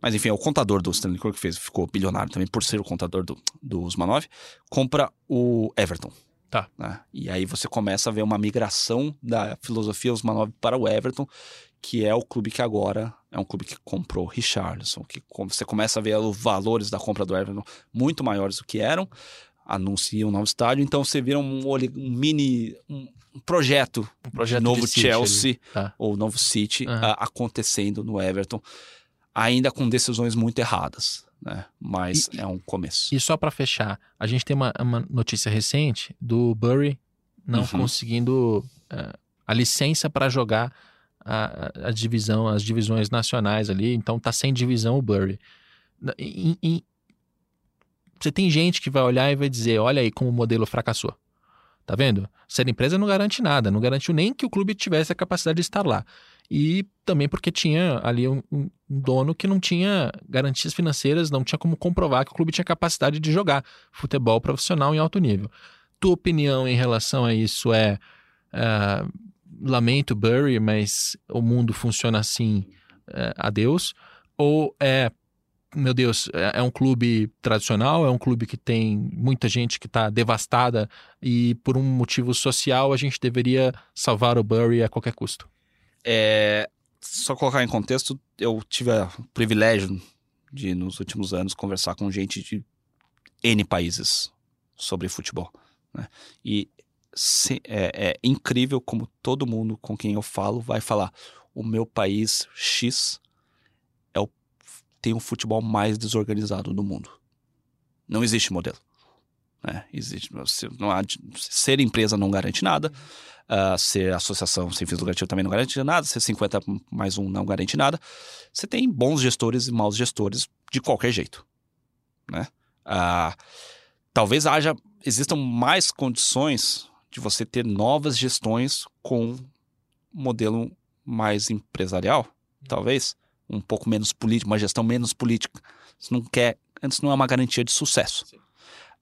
mas enfim, é o contador do Stanley Kroenke que fez, ficou bilionário também por ser o contador do, do Usmanov, compra o Everton. Tá. Né? E aí você começa a ver uma migração da filosofia Usmanov para o Everton, que é o clube que agora é um clube que comprou Richarlison, que você começa a ver os valores da compra do Everton muito maiores do que eram, anuncia um novo estádio, então você vira um, um mini, um, projeto, um projeto de novo Chelsea tá. ou novo City uhum. uh, acontecendo no Everton, ainda com decisões muito erradas, né? Mas e, é um começo. E só para fechar, a gente tem uma, uma, notícia recente do Bury não uhum. conseguindo uh, a licença para jogar a, a, divisão, as divisões nacionais ali, então tá sem divisão o Bury. Em, em, você tem gente que vai olhar e vai dizer, olha aí como o modelo fracassou. Tá vendo? Ser empresa não garante nada, não garantiu nem que o clube tivesse a capacidade de estar lá. E também porque tinha ali um, um, dono que não tinha garantias financeiras, não tinha como comprovar que o clube tinha capacidade de jogar futebol profissional em alto nível. Tua opinião em relação a isso é. Uh, lamento, Burry, mas o mundo funciona assim, uh, adeus? Ou é meu Deus, é, é um clube tradicional, é um clube que tem muita gente que está devastada e por um motivo social a gente deveria salvar o Bury a qualquer custo. É, só colocar em contexto, eu tive o privilégio de, nos últimos anos, conversar com gente de N países sobre futebol. Né? E se, é, é incrível como todo mundo com quem eu falo vai falar: o meu país X tem o futebol mais desorganizado do mundo. Não existe modelo. Né? Existe, não há, ser empresa não garante nada, uh, ser associação sem fins lucrativos também não garante nada, ser 50 mais um não garante nada. Você tem bons gestores e maus gestores de qualquer jeito. Né? Uh, talvez haja, existam mais condições de você ter novas gestões com modelo mais empresarial, talvez, um pouco menos político, uma gestão menos política. Você não quer, antes não é uma garantia de sucesso.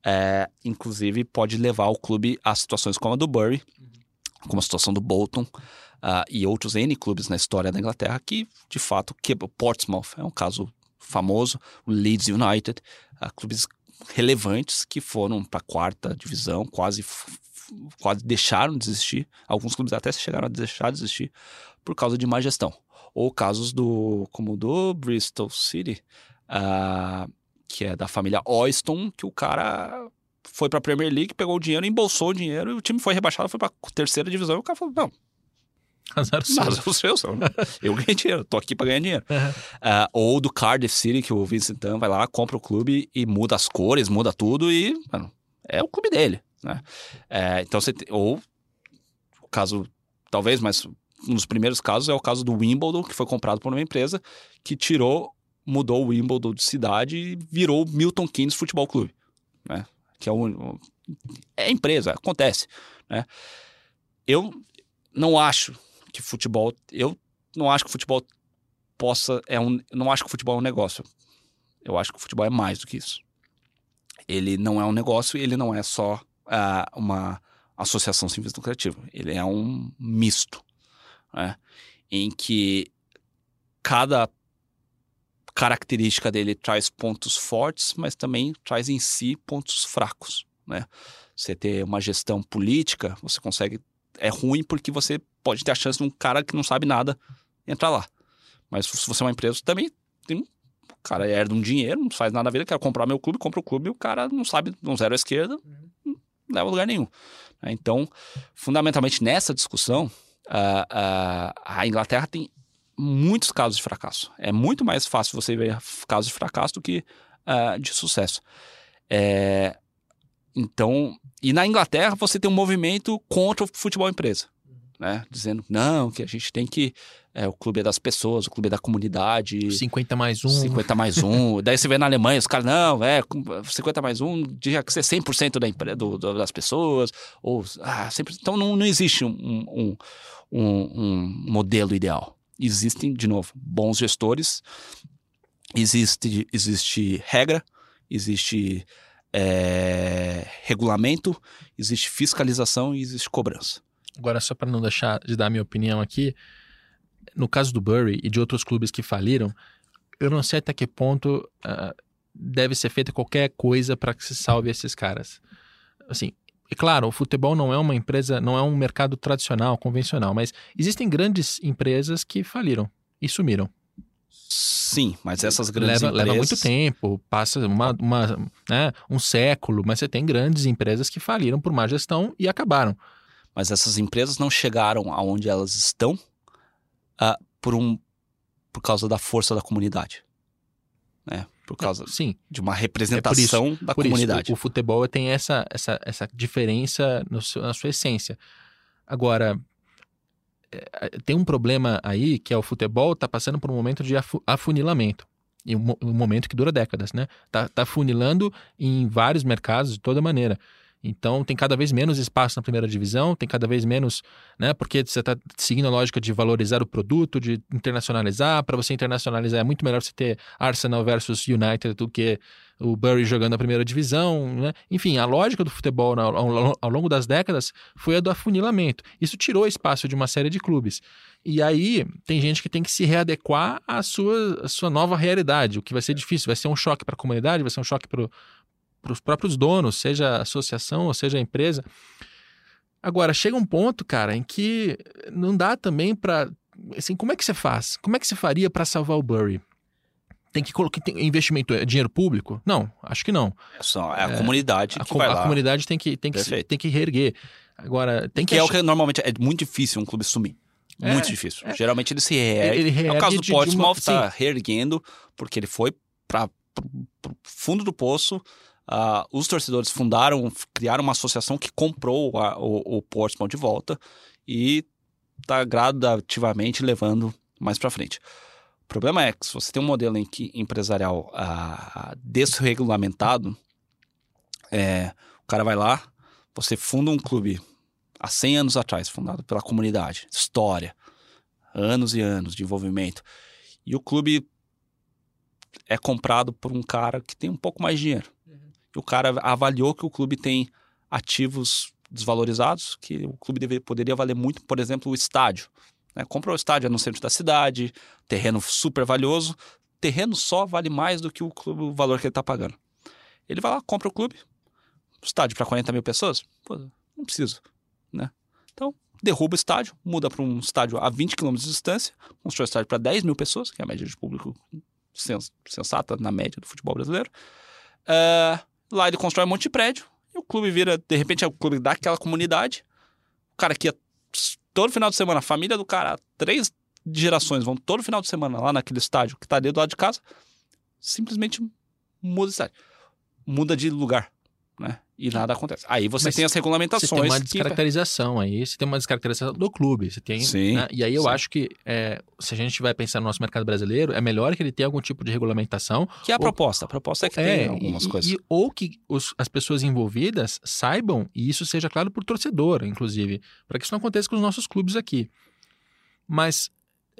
É, inclusive, pode levar o clube a situações como a do Bury, uhum. como a situação do Bolton uh, e outros N clubes na história da Inglaterra que, de fato, quebrou. Portsmouth é um caso famoso, o Leeds United, uh, clubes relevantes que foram para a quarta divisão, quase quase deixaram de existir. Alguns clubes até chegaram a deixar de existir por causa de má gestão. Ou casos do como do Bristol City, uh, que é da família Oyston, que o cara foi para a Premier League, pegou o dinheiro, embolsou o dinheiro, e o time foi rebaixado, foi para terceira divisão, e o cara falou: não. Azar seu. Azar seu. Eu ganhei dinheiro, tô aqui para ganhar dinheiro. Uhum. Uh, ou do Cardiff City, que o Vincent Tan vai lá, compra o clube e muda as cores, muda tudo e mano, é o clube dele. Né? É, então você. Ou o caso, talvez, mas um dos primeiros casos é o caso do Wimbledon, que foi comprado por uma empresa que tirou mudou o Wimbledon de cidade e virou Milton Keynes Futebol Clube, né? Que é um, é empresa, acontece, né? Eu não acho que futebol, eu não acho que futebol possa é um, não acho que futebol é um negócio. Eu acho que o futebol é mais do que isso. Ele não é um negócio, ele não é só uh, uma associação sem fins lucrativos. Ele é um misto, né? em que cada característica dele traz pontos fortes, mas também traz em si pontos fracos, né? Você ter uma gestão política, você consegue é ruim porque você pode ter a chance de um cara que não sabe nada entrar lá. Mas se você é uma empresa, também tem o cara herda um dinheiro, não faz nada na vida, quer comprar meu clube, compra o clube e o cara não sabe, não zero à esquerda, não leva a lugar nenhum. Então, fundamentalmente nessa discussão, a, a, a Inglaterra tem muitos casos de fracasso. É muito mais fácil você ver casos de fracasso do que uh, de sucesso. É, então, e na Inglaterra você tem um movimento contra o futebol empresa. Né? Dizendo, não, que a gente tem que. É, o clube é das pessoas, o clube é da comunidade. 50 mais um. 50 mais um. Daí você vê na Alemanha, os caras, não, é 50 mais um, tinha que ser 100% da empre... Do, do, das pessoas. Ou, ah, 100%. Então não, não existe um, um, um, um modelo ideal existem, de novo, bons gestores, existe, existe regra, existe é, regulamento, existe fiscalização e existe cobrança. Agora, só para não deixar de dar minha opinião aqui, no caso do Bury e de outros clubes que faliram, eu não sei até que ponto uh, deve ser feita qualquer coisa para que se salve esses caras. Assim, e claro, o futebol não é uma empresa, não é um mercado tradicional, convencional, mas existem grandes empresas que faliram e sumiram. Sim, mas essas grandes leva, empresas... Leva muito tempo, passa uma, uma, né, um século, mas você tem grandes empresas que faliram por má gestão e acabaram. Mas essas empresas não chegaram aonde elas estão uh, por, um, por causa da força da comunidade. Né? por causa Sim. de uma representação é isso, da comunidade. Isso, o, o, futebol tem essa, essa, essa diferença seu, na sua essência. Agora, é, tem um problema aí que é o futebol está passando por um momento de afunilamento. E um, um, momento que dura décadas, né? Tá, tá funilando em vários mercados de toda maneira. Então tem cada vez menos espaço na primeira divisão, tem cada vez menos, né? Porque você está seguindo a lógica de valorizar o produto, de internacionalizar. Para você internacionalizar é muito melhor você ter Arsenal versus United do que o Bury jogando na primeira divisão, né? Enfim, a lógica do futebol ao, ao, longo das décadas foi a do afunilamento. Isso tirou espaço de uma série de clubes. E aí tem gente que tem que se readequar à sua, à sua nova realidade, o que vai ser difícil, vai ser um choque para a comunidade, vai ser um choque para para os próprios donos, seja a associação ou seja a empresa. Agora, chega um ponto, cara, em que não dá também para. Assim, como é que você faz? Como é que você faria para salvar o Bury? Tem que colocar tem investimento, é dinheiro público? Não, acho que não. É, só, é a é, comunidade a, a comunidade tem que, tem, que, tem que reerguer. Agora, tem que. Que é o que normalmente é muito difícil um clube sumir. É, muito difícil. É. Geralmente ele se reergue. Ele, reergue é o caso do Portsmouth, está reerguendo, porque ele foi para o fundo do poço Uh, os torcedores fundaram, criaram uma associação que comprou a, o, o Portsmouth de volta e está gradativamente levando mais para frente. O problema é que se você tem um modelo em que empresarial uh, desregulamentado, é, o cara vai lá, você funda um clube há 100 anos atrás, fundado pela comunidade, história, anos e anos de envolvimento, e o clube é comprado por um cara que tem um pouco mais de dinheiro o cara avaliou que o clube tem ativos desvalorizados, que o clube deve, poderia valer muito, por exemplo, o estádio. Né? Comprou o estádio no centro da cidade, terreno super valioso, terreno só vale mais do que o, clube, o valor que ele está pagando. Ele vai lá, compra o clube, estádio para 40 mil pessoas, Pô, não preciso, né? Então, derruba o estádio, muda para um estádio a 20 km de distância, constrói o estádio para 10 mil pessoas, que é a média de público sensata na média do futebol brasileiro. Uh, Lá ele constrói um monte de prédio. E o clube vira, de repente, é o clube daquela comunidade. O cara que ia todo final de semana, a família do cara, três gerações vão todo final de semana lá naquele estádio que tá ali do lado de casa, simplesmente muda de estádio. Muda de lugar, né? e nada acontece. Aí você Mas tem as regulamentações. Você tem uma descaracterização que... aí, você tem uma descaracterização do clube. Você tem, sim, né? E aí eu sim. acho que é, se a gente vai pensar no nosso mercado brasileiro, é melhor que ele tenha algum tipo de regulamentação. Que é a ou... proposta. A proposta é que é, tenha algumas e, coisas. E, ou que os, as pessoas envolvidas saibam, e isso seja claro por torcedor, inclusive, para que isso não aconteça com os nossos clubes aqui. Mas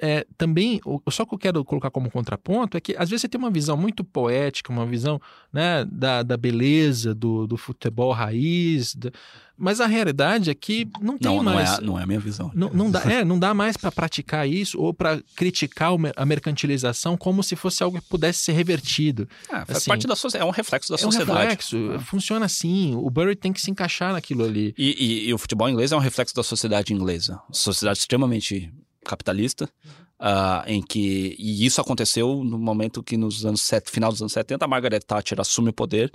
é, também, o, só que eu quero colocar como contraponto é que às vezes você tem uma visão muito poética, uma visão né, da, da beleza do, do futebol raiz, da, mas a realidade é que não tem não, mais. Não é, não é a minha visão. Não, não dá, é, não dá mais para praticar isso ou para criticar a mercantilização como se fosse algo que pudesse ser revertido. É, faz assim, parte da sociedade, é um reflexo da é sociedade. Um reflexo, é. funciona assim. O Bury tem que se encaixar naquilo ali. E, e, e o futebol inglês é um reflexo da sociedade inglesa. Sociedade extremamente capitalista, uh, em que e isso aconteceu no momento que nos anos set, final dos anos 70 a Margaret Thatcher assume o poder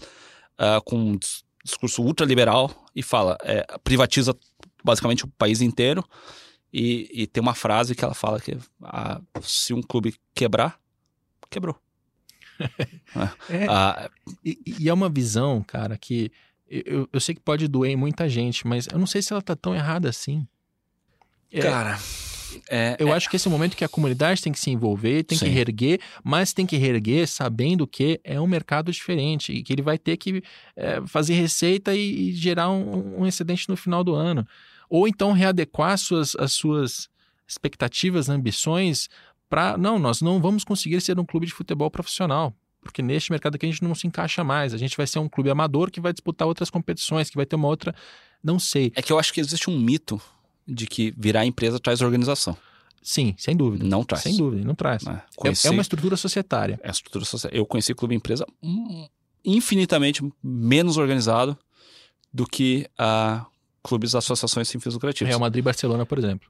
uh, com um discurso ultraliberal e fala é, privatiza basicamente o país inteiro e, e, tem uma frase que ela fala que ah, se um clube quebrar quebrou. É, ah, e, e, é uma visão cara que eu, eu sei que pode doer em muita gente mas eu não sei se ela tá tão errada assim. É, cara é, eu é... acho que esse é o momento que a comunidade tem que se envolver, tem Sim. que reerguer, mas tem que reerguer sabendo que é um mercado diferente e que ele vai ter que é, fazer receita e, e gerar um, um, excedente no final do ano. Ou então readequar as suas, as suas expectativas, ambições para. Não, nós não vamos conseguir ser um clube de futebol profissional porque neste mercado aqui a gente não se encaixa mais. A gente vai ser um clube amador que vai disputar outras competições, que vai ter uma outra. Não sei. É que eu acho que existe um mito de que virar empresa traz organização. Sim, sem dúvida. Não traz. Sem dúvida, não traz. É, conheci... é uma estrutura societária. É a estrutura societária. Eu conheci clube empresa infinitamente menos organizado do que a clubes, associações sem fins lucrativos. Real Madrid e Barcelona, por exemplo.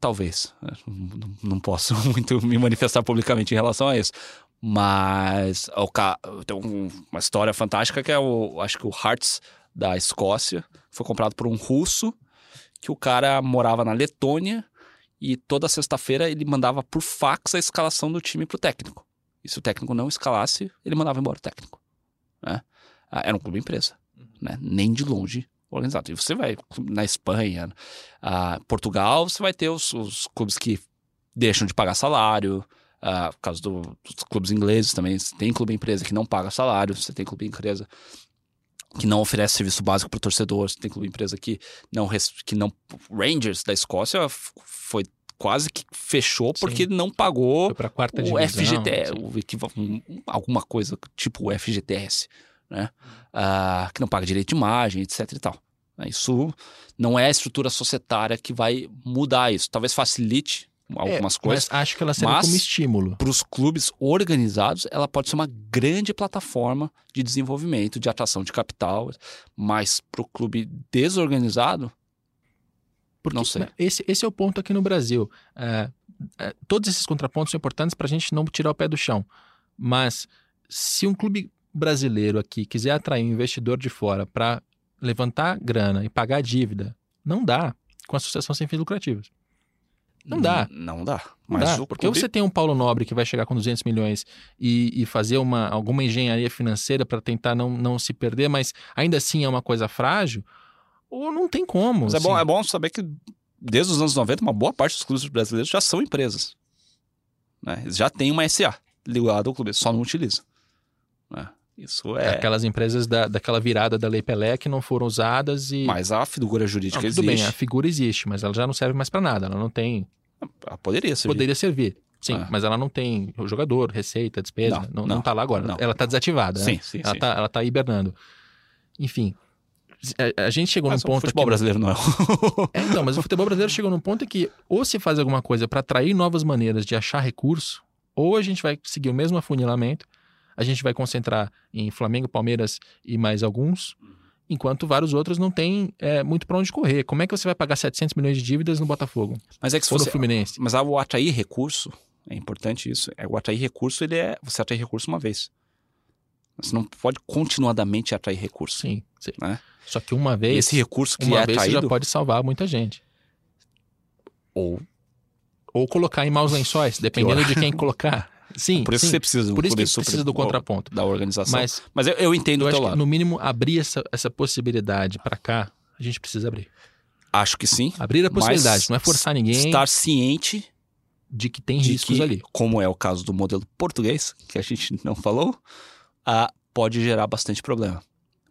Talvez. Não, não posso muito me manifestar publicamente em relação a isso. Mas o, tem uma história fantástica que é o, acho que o Hearts da Escócia foi comprado por um russo que o cara morava na Letônia e toda sexta-feira ele mandava por fax a escalação do time pro técnico. E se o técnico não escalasse, ele mandava embora o técnico. Né? Ah, era um clube empresa, uhum. né? nem de longe organizado. E você vai na Espanha, Portugal, você vai ter os, os, clubes que deixam de pagar salário. Uh, por causa do, dos clubes ingleses também, você tem clube empresa que não paga salário, você tem clube empresa que não oferece serviço básico para o torcedor. Tem clube empresa que não que não Rangers da Escócia foi quase que fechou porque Sim. não pagou foi quarta o FGTS, o, alguma coisa tipo o FGTS, né? Uh, que não paga direito de imagem, etc e tal. Isso não é a estrutura societária que vai mudar isso. Talvez facilite algumas é, coisas. Mas acho que ela serve como estímulo. Para os clubes organizados, ela pode ser uma grande plataforma de desenvolvimento, de atração de capital. Mas para o clube desorganizado, Porque, não sei. Esse, esse é o ponto aqui no Brasil. É, é, todos esses contrapontos são importantes para a gente não tirar o pé do chão. Mas se um clube brasileiro aqui quiser atrair um investidor de fora para levantar grana e pagar dívida, não dá com associação sem fins lucrativos. Não dá. Não dá. Mas Dá, porque clube... você tem um Paulo Nobre que vai chegar com 200 milhões e, e fazer uma, alguma engenharia financeira para tentar não, não se perder, mas ainda assim é uma coisa frágil, ou não tem como. Mas assim. é, bom, assim. é bom saber que desde os anos 90, uma boa parte dos clubes brasileiros já são empresas. Né? Eles já têm uma SA ligada ao clube, só não utilizam. Né? Isso é... Aquelas empresas da, daquela virada da Lei Pelé que não foram usadas e... Mas a figura jurídica não, tudo existe. bem, a figura existe, mas ela já não serve mais para nada. Ela não tem poderia servir. Poderia servir. Sim, ah. mas ela não tem o jogador, receita, despesa, não, não, não tá lá agora. Não. Ela tá desativada. Sim, né? sim, ela, sim. Tá, ela tá hibernando. Enfim, a, a gente chegou mas num ponto. O futebol que... brasileiro não é. é. Então, mas o futebol brasileiro chegou num ponto em que ou se faz alguma coisa para atrair novas maneiras de achar recurso, ou a gente vai seguir o mesmo afunilamento, a gente vai concentrar em Flamengo, Palmeiras e mais alguns, enquanto vários outros não têm é, muito para onde correr. Como é que você vai pagar 700 milhões de dívidas no Botafogo? Mas é que se ou você, no Fluminense? Mas o atrair recurso, é importante isso. É, o atrair recurso, ele é você atrair recurso uma vez. Você não pode continuadamente atrair recurso. Sim, sim. Né? Só que uma vez. E esse recurso que uma é vez atraído, já pode salvar muita gente. Ou ou colocar em maus lençóis, dependendo de quem colocar. Sim, por isso sim. você precisa, por isso que precisa do contraponto da organização. Mas, Mas eu, eu entendo eu o teu lado. no mínimo abrir essa, essa possibilidade para cá, a gente precisa abrir. Acho que sim. Abrir a possibilidade, não é forçar ninguém. Estar ciente de que tem de riscos que, ali. Como é o caso do modelo português, que a gente não falou, pode gerar bastante problema.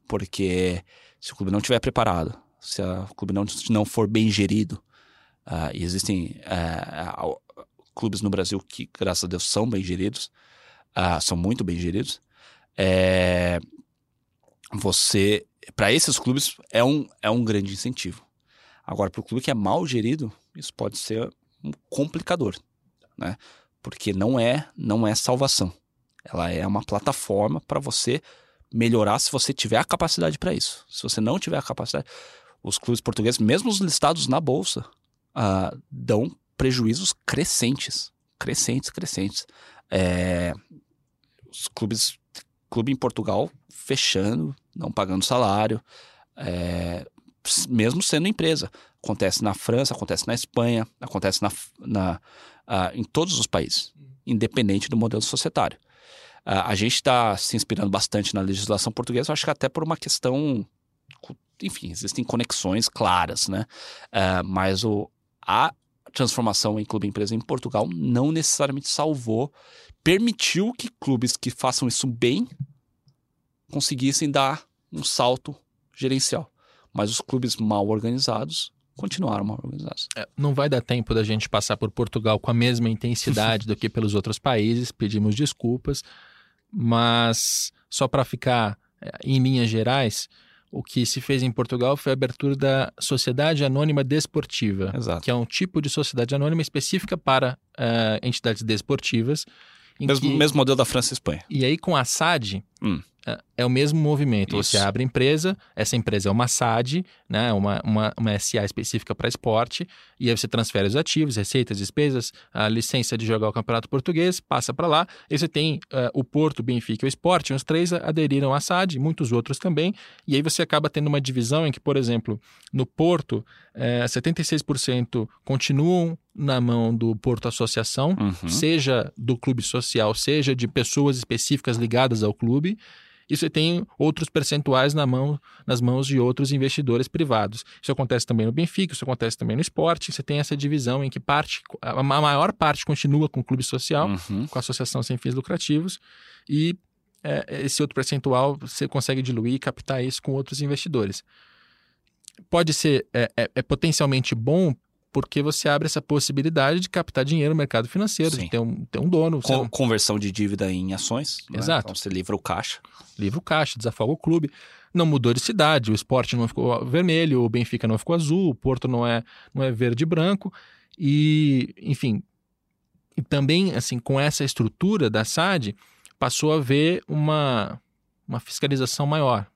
Porque se o clube não estiver preparado, se o clube não, não for bem gerido, uh, e existem uh, clubes no Brasil que, graças a Deus, são bem geridos, uh, são muito bem geridos. É, você, para esses clubes, é um, é um grande incentivo. Agora, para o clube que é mal gerido, isso pode ser um complicador, né? Porque não é, não é salvação. Ela é uma plataforma para você melhorar se você tiver a capacidade para isso. Se você não tiver a capacidade, os clubes portugueses, mesmo os listados na bolsa, uh, dão prejuízos crescentes, crescentes, crescentes. É, os clubes, clube em Portugal fechando, não pagando salário, é, mesmo sendo empresa. Acontece na França, acontece na Espanha, acontece na, na em todos os países, independente do modelo societário. A gente está se inspirando bastante na legislação portuguesa, acho que até por uma questão enfim, existem conexões claras, né? Uh, mas o, a transformação em clube empresa em Portugal não necessariamente salvou, permitiu que clubes que façam isso bem conseguissem dar um salto gerencial. Mas os clubes mal organizados continuaram mal organizados. É, não vai dar tempo da gente passar por Portugal com a mesma intensidade do que pelos outros países, pedimos desculpas, mas só para ficar é, em linhas gerais, o que se fez em Portugal foi a abertura da Sociedade Anônima Desportiva, Exato. que é um tipo de sociedade anônima específica para uh, entidades desportivas. Mesmo, que... mesmo modelo da França e Espanha. E aí, com a SAD, hum é o mesmo movimento. Isso. Você abre empresa, essa empresa é uma SAD, né, uma, uma, uma SA específica para esporte, e aí você transfere os ativos, receitas, despesas, a licença de jogar o Campeonato Português, passa para lá. E você tem uh, o Porto, o Benfica e o Esporte, os três aderiram à SAD, muitos outros também, e aí você acaba tendo uma divisão em que, por exemplo, no Porto, é, 76% continuam na mão do Porto Associação, uhum. seja do clube social, seja de pessoas específicas ligadas ao clube, e você tem outros percentuais na mão, nas mãos de outros investidores privados. Isso acontece também no Benfica, isso acontece também no esporte. Você tem essa divisão em que parte, a maior parte continua com o clube social, uhum. com a associação sem fins lucrativos, e é, esse outro percentual você consegue diluir e captar isso com outros investidores. Pode ser é, é, é potencialmente bom porque você abre essa possibilidade de captar dinheiro no mercado financeiro, Sim. de ter um, ter um dono. Com, Conversão de dívida em ações. Né? Exato. Né? Então você livra o caixa. Livra o caixa, desafoga o clube. Não mudou de cidade, o esporte não ficou vermelho, o Benfica não ficou azul, o Porto não é, não é verde e branco. E, enfim, e também, assim, com essa estrutura da SAD, passou a haver uma, uma fiscalização maior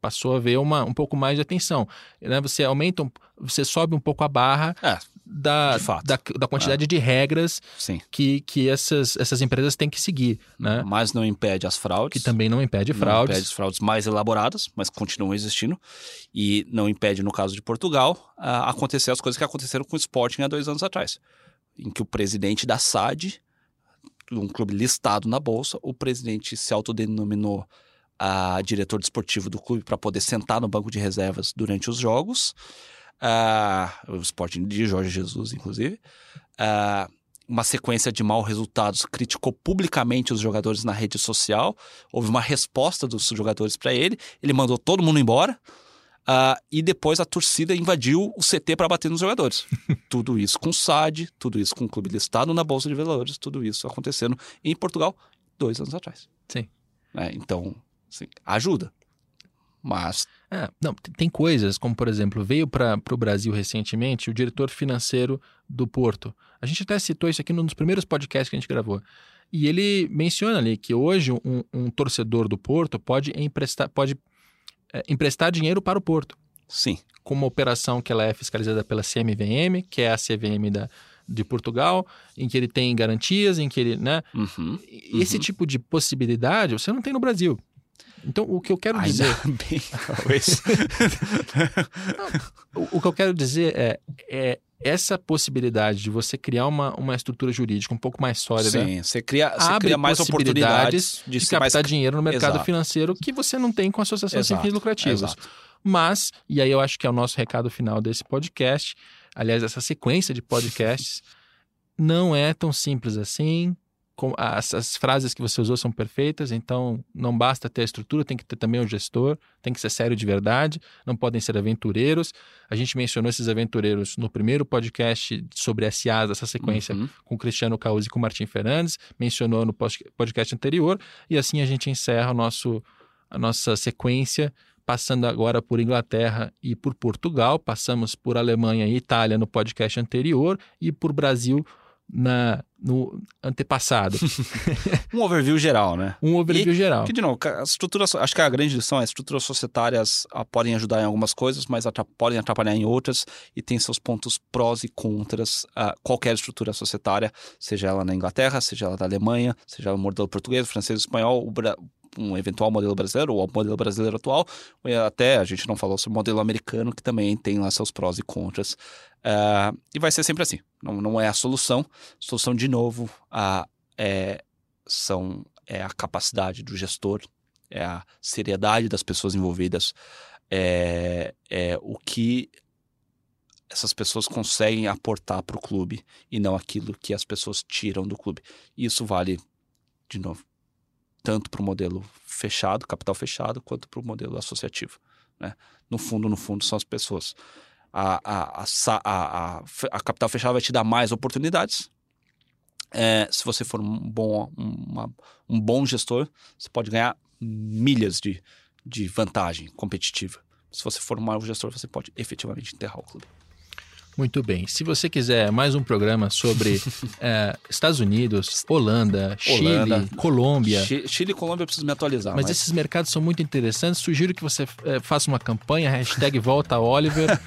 passou a haver uma, um pouco mais de atenção. Né? Você aumenta, um, você sobe um pouco a barra é, da, da, da, quantidade é. de regras Sim. que, que essas, essas empresas têm que seguir. Né? Mas não impede as fraudes. Que também não impede fraudes. Não impede fraudes mais elaboradas, mas continuam existindo. E não impede, no caso de Portugal, acontecer as coisas que aconteceram com o Sporting há dois anos atrás. em que o presidente da SAD, um clube listado na bolsa, o presidente se autodenominou a diretor desportivo do clube para poder sentar no banco de reservas durante os jogos. Uh, o Sporting de Jorge Jesus, inclusive. Uh, uma sequência de maus resultados, criticou publicamente os jogadores na rede social. Houve uma resposta dos jogadores para ele. Ele mandou todo mundo embora. Uh, e depois a torcida invadiu o CT para bater nos jogadores. tudo isso com o SAD, tudo isso com o clube listado na Bolsa de Valores, tudo isso acontecendo em Portugal dois anos atrás. Sim. É, então, assim, ajuda. Mas. É, não, tem coisas, como por exemplo, veio para o Brasil recentemente o diretor financeiro do Porto. A gente até citou isso aqui nos primeiros podcasts que a gente gravou. E ele menciona ali que hoje um, um torcedor do Porto pode emprestar, pode, é, emprestar dinheiro para o Porto. Sim. Com uma operação que ela é fiscalizada pela CMVM, que é a CVM da, de Portugal, em que ele tem garantias, em que ele, né? Uhum, Esse uhum. tipo de possibilidade você não tem no Brasil. Então, o que eu quero Ainda dizer. Bem, o, o, que eu quero dizer é, é essa possibilidade de você criar uma, uma estrutura jurídica um pouco mais sólida. Sim, você cria, você abre cria mais oportunidades de, de captar mais... dinheiro no mercado Exato. financeiro que você não tem com associações sem fins lucrativos. Exato. Mas, e aí eu acho que é o nosso recado final desse podcast, aliás, essa sequência de podcasts, não é tão simples assim as, as, frases que você usou são perfeitas, então não basta ter a estrutura, tem que ter também o gestor, tem que ser sério de verdade, não podem ser aventureiros. A gente mencionou esses aventureiros no primeiro podcast sobre SAs, essa sequência uhum. com o Cristiano Causi e com o Martim Fernandes, mencionou no podcast anterior, e assim a gente encerra o nosso, a nossa sequência passando agora por Inglaterra e por Portugal, passamos por Alemanha e Itália no podcast anterior e por Brasil na, no antepassado. um overview geral, né? Um overview e, geral. Que, de novo, as estruturas, acho que a grande lição é as estruturas societárias ah, podem ajudar em algumas coisas, mas podem atrapalhar em outras e tem seus pontos prós e contras. Uh, qualquer estrutura societária, seja ela na Inglaterra, seja ela da Alemanha, seja ela o modelo português, francês, espanhol, o, um eventual modelo brasileiro ou o modelo brasileiro atual, até a gente não falou sobre o modelo americano, que também tem lá seus prós e contras. Uh, e vai ser sempre assim. Não, não é a solução. A solução, de novo, a, é, são, é a capacidade do gestor, é a seriedade das pessoas envolvidas, é, é o que essas pessoas conseguem aportar para o clube e não aquilo que as pessoas tiram do clube. Isso vale, de novo, tanto para o modelo fechado, capital fechado, quanto para o modelo associativo. Né? No fundo, no fundo, são as pessoas. A, a, a, a, capital fechada vai te dar mais oportunidades. É, se você for um bom, uma, um bom gestor, você pode ganhar milhas de, de vantagem competitiva. Se você for um mau gestor, você pode efetivamente enterrar o clube. Muito bem. Se você quiser mais um programa sobre é, Estados Unidos, Holanda, Holanda, Chile, Colômbia. Chile e Colômbia eu preciso me atualizar. Mas, mas, esses mercados são muito interessantes. Sugiro que você é, faça uma campanha, hashtag volta Oliver.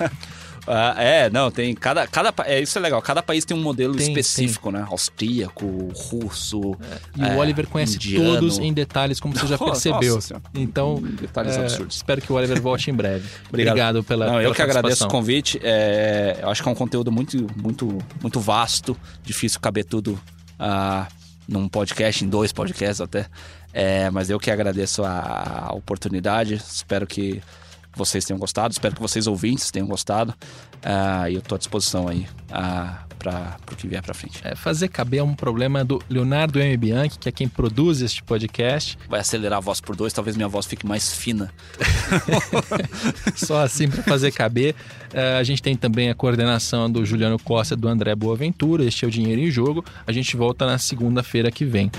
Ah, é, não, tem cada, cada é isso é legal. Cada país tem um modelo tem, específico, tem. né? Austríaco, russo. É. E é, o Oliver conhece indiano. todos em detalhes, como você já percebeu. Nossa, então, detalhes é, absurdos. Espero que o Oliver volte em breve. Obrigado, Obrigado pela, não, pela Eu que agradeço o convite. É, eu acho que é um conteúdo muito, muito, muito vasto. Difícil caber tudo uh, num podcast, em dois podcasts até. É, mas eu que agradeço a oportunidade. Espero que vocês tenham gostado. Espero que vocês ouvintes tenham gostado. Uh, e eu estou à disposição aí uh, para o que vier para frente. É, fazer caber é um problema do Leonardo M. Bianchi, que é quem produz este podcast. Vai acelerar a voz por dois, talvez minha voz fique mais fina. Só assim para fazer caber. Uh, a gente tem também a coordenação do Juliano Costa e do André Boaventura. Este é o Dinheiro em Jogo. A gente volta na segunda-feira que vem.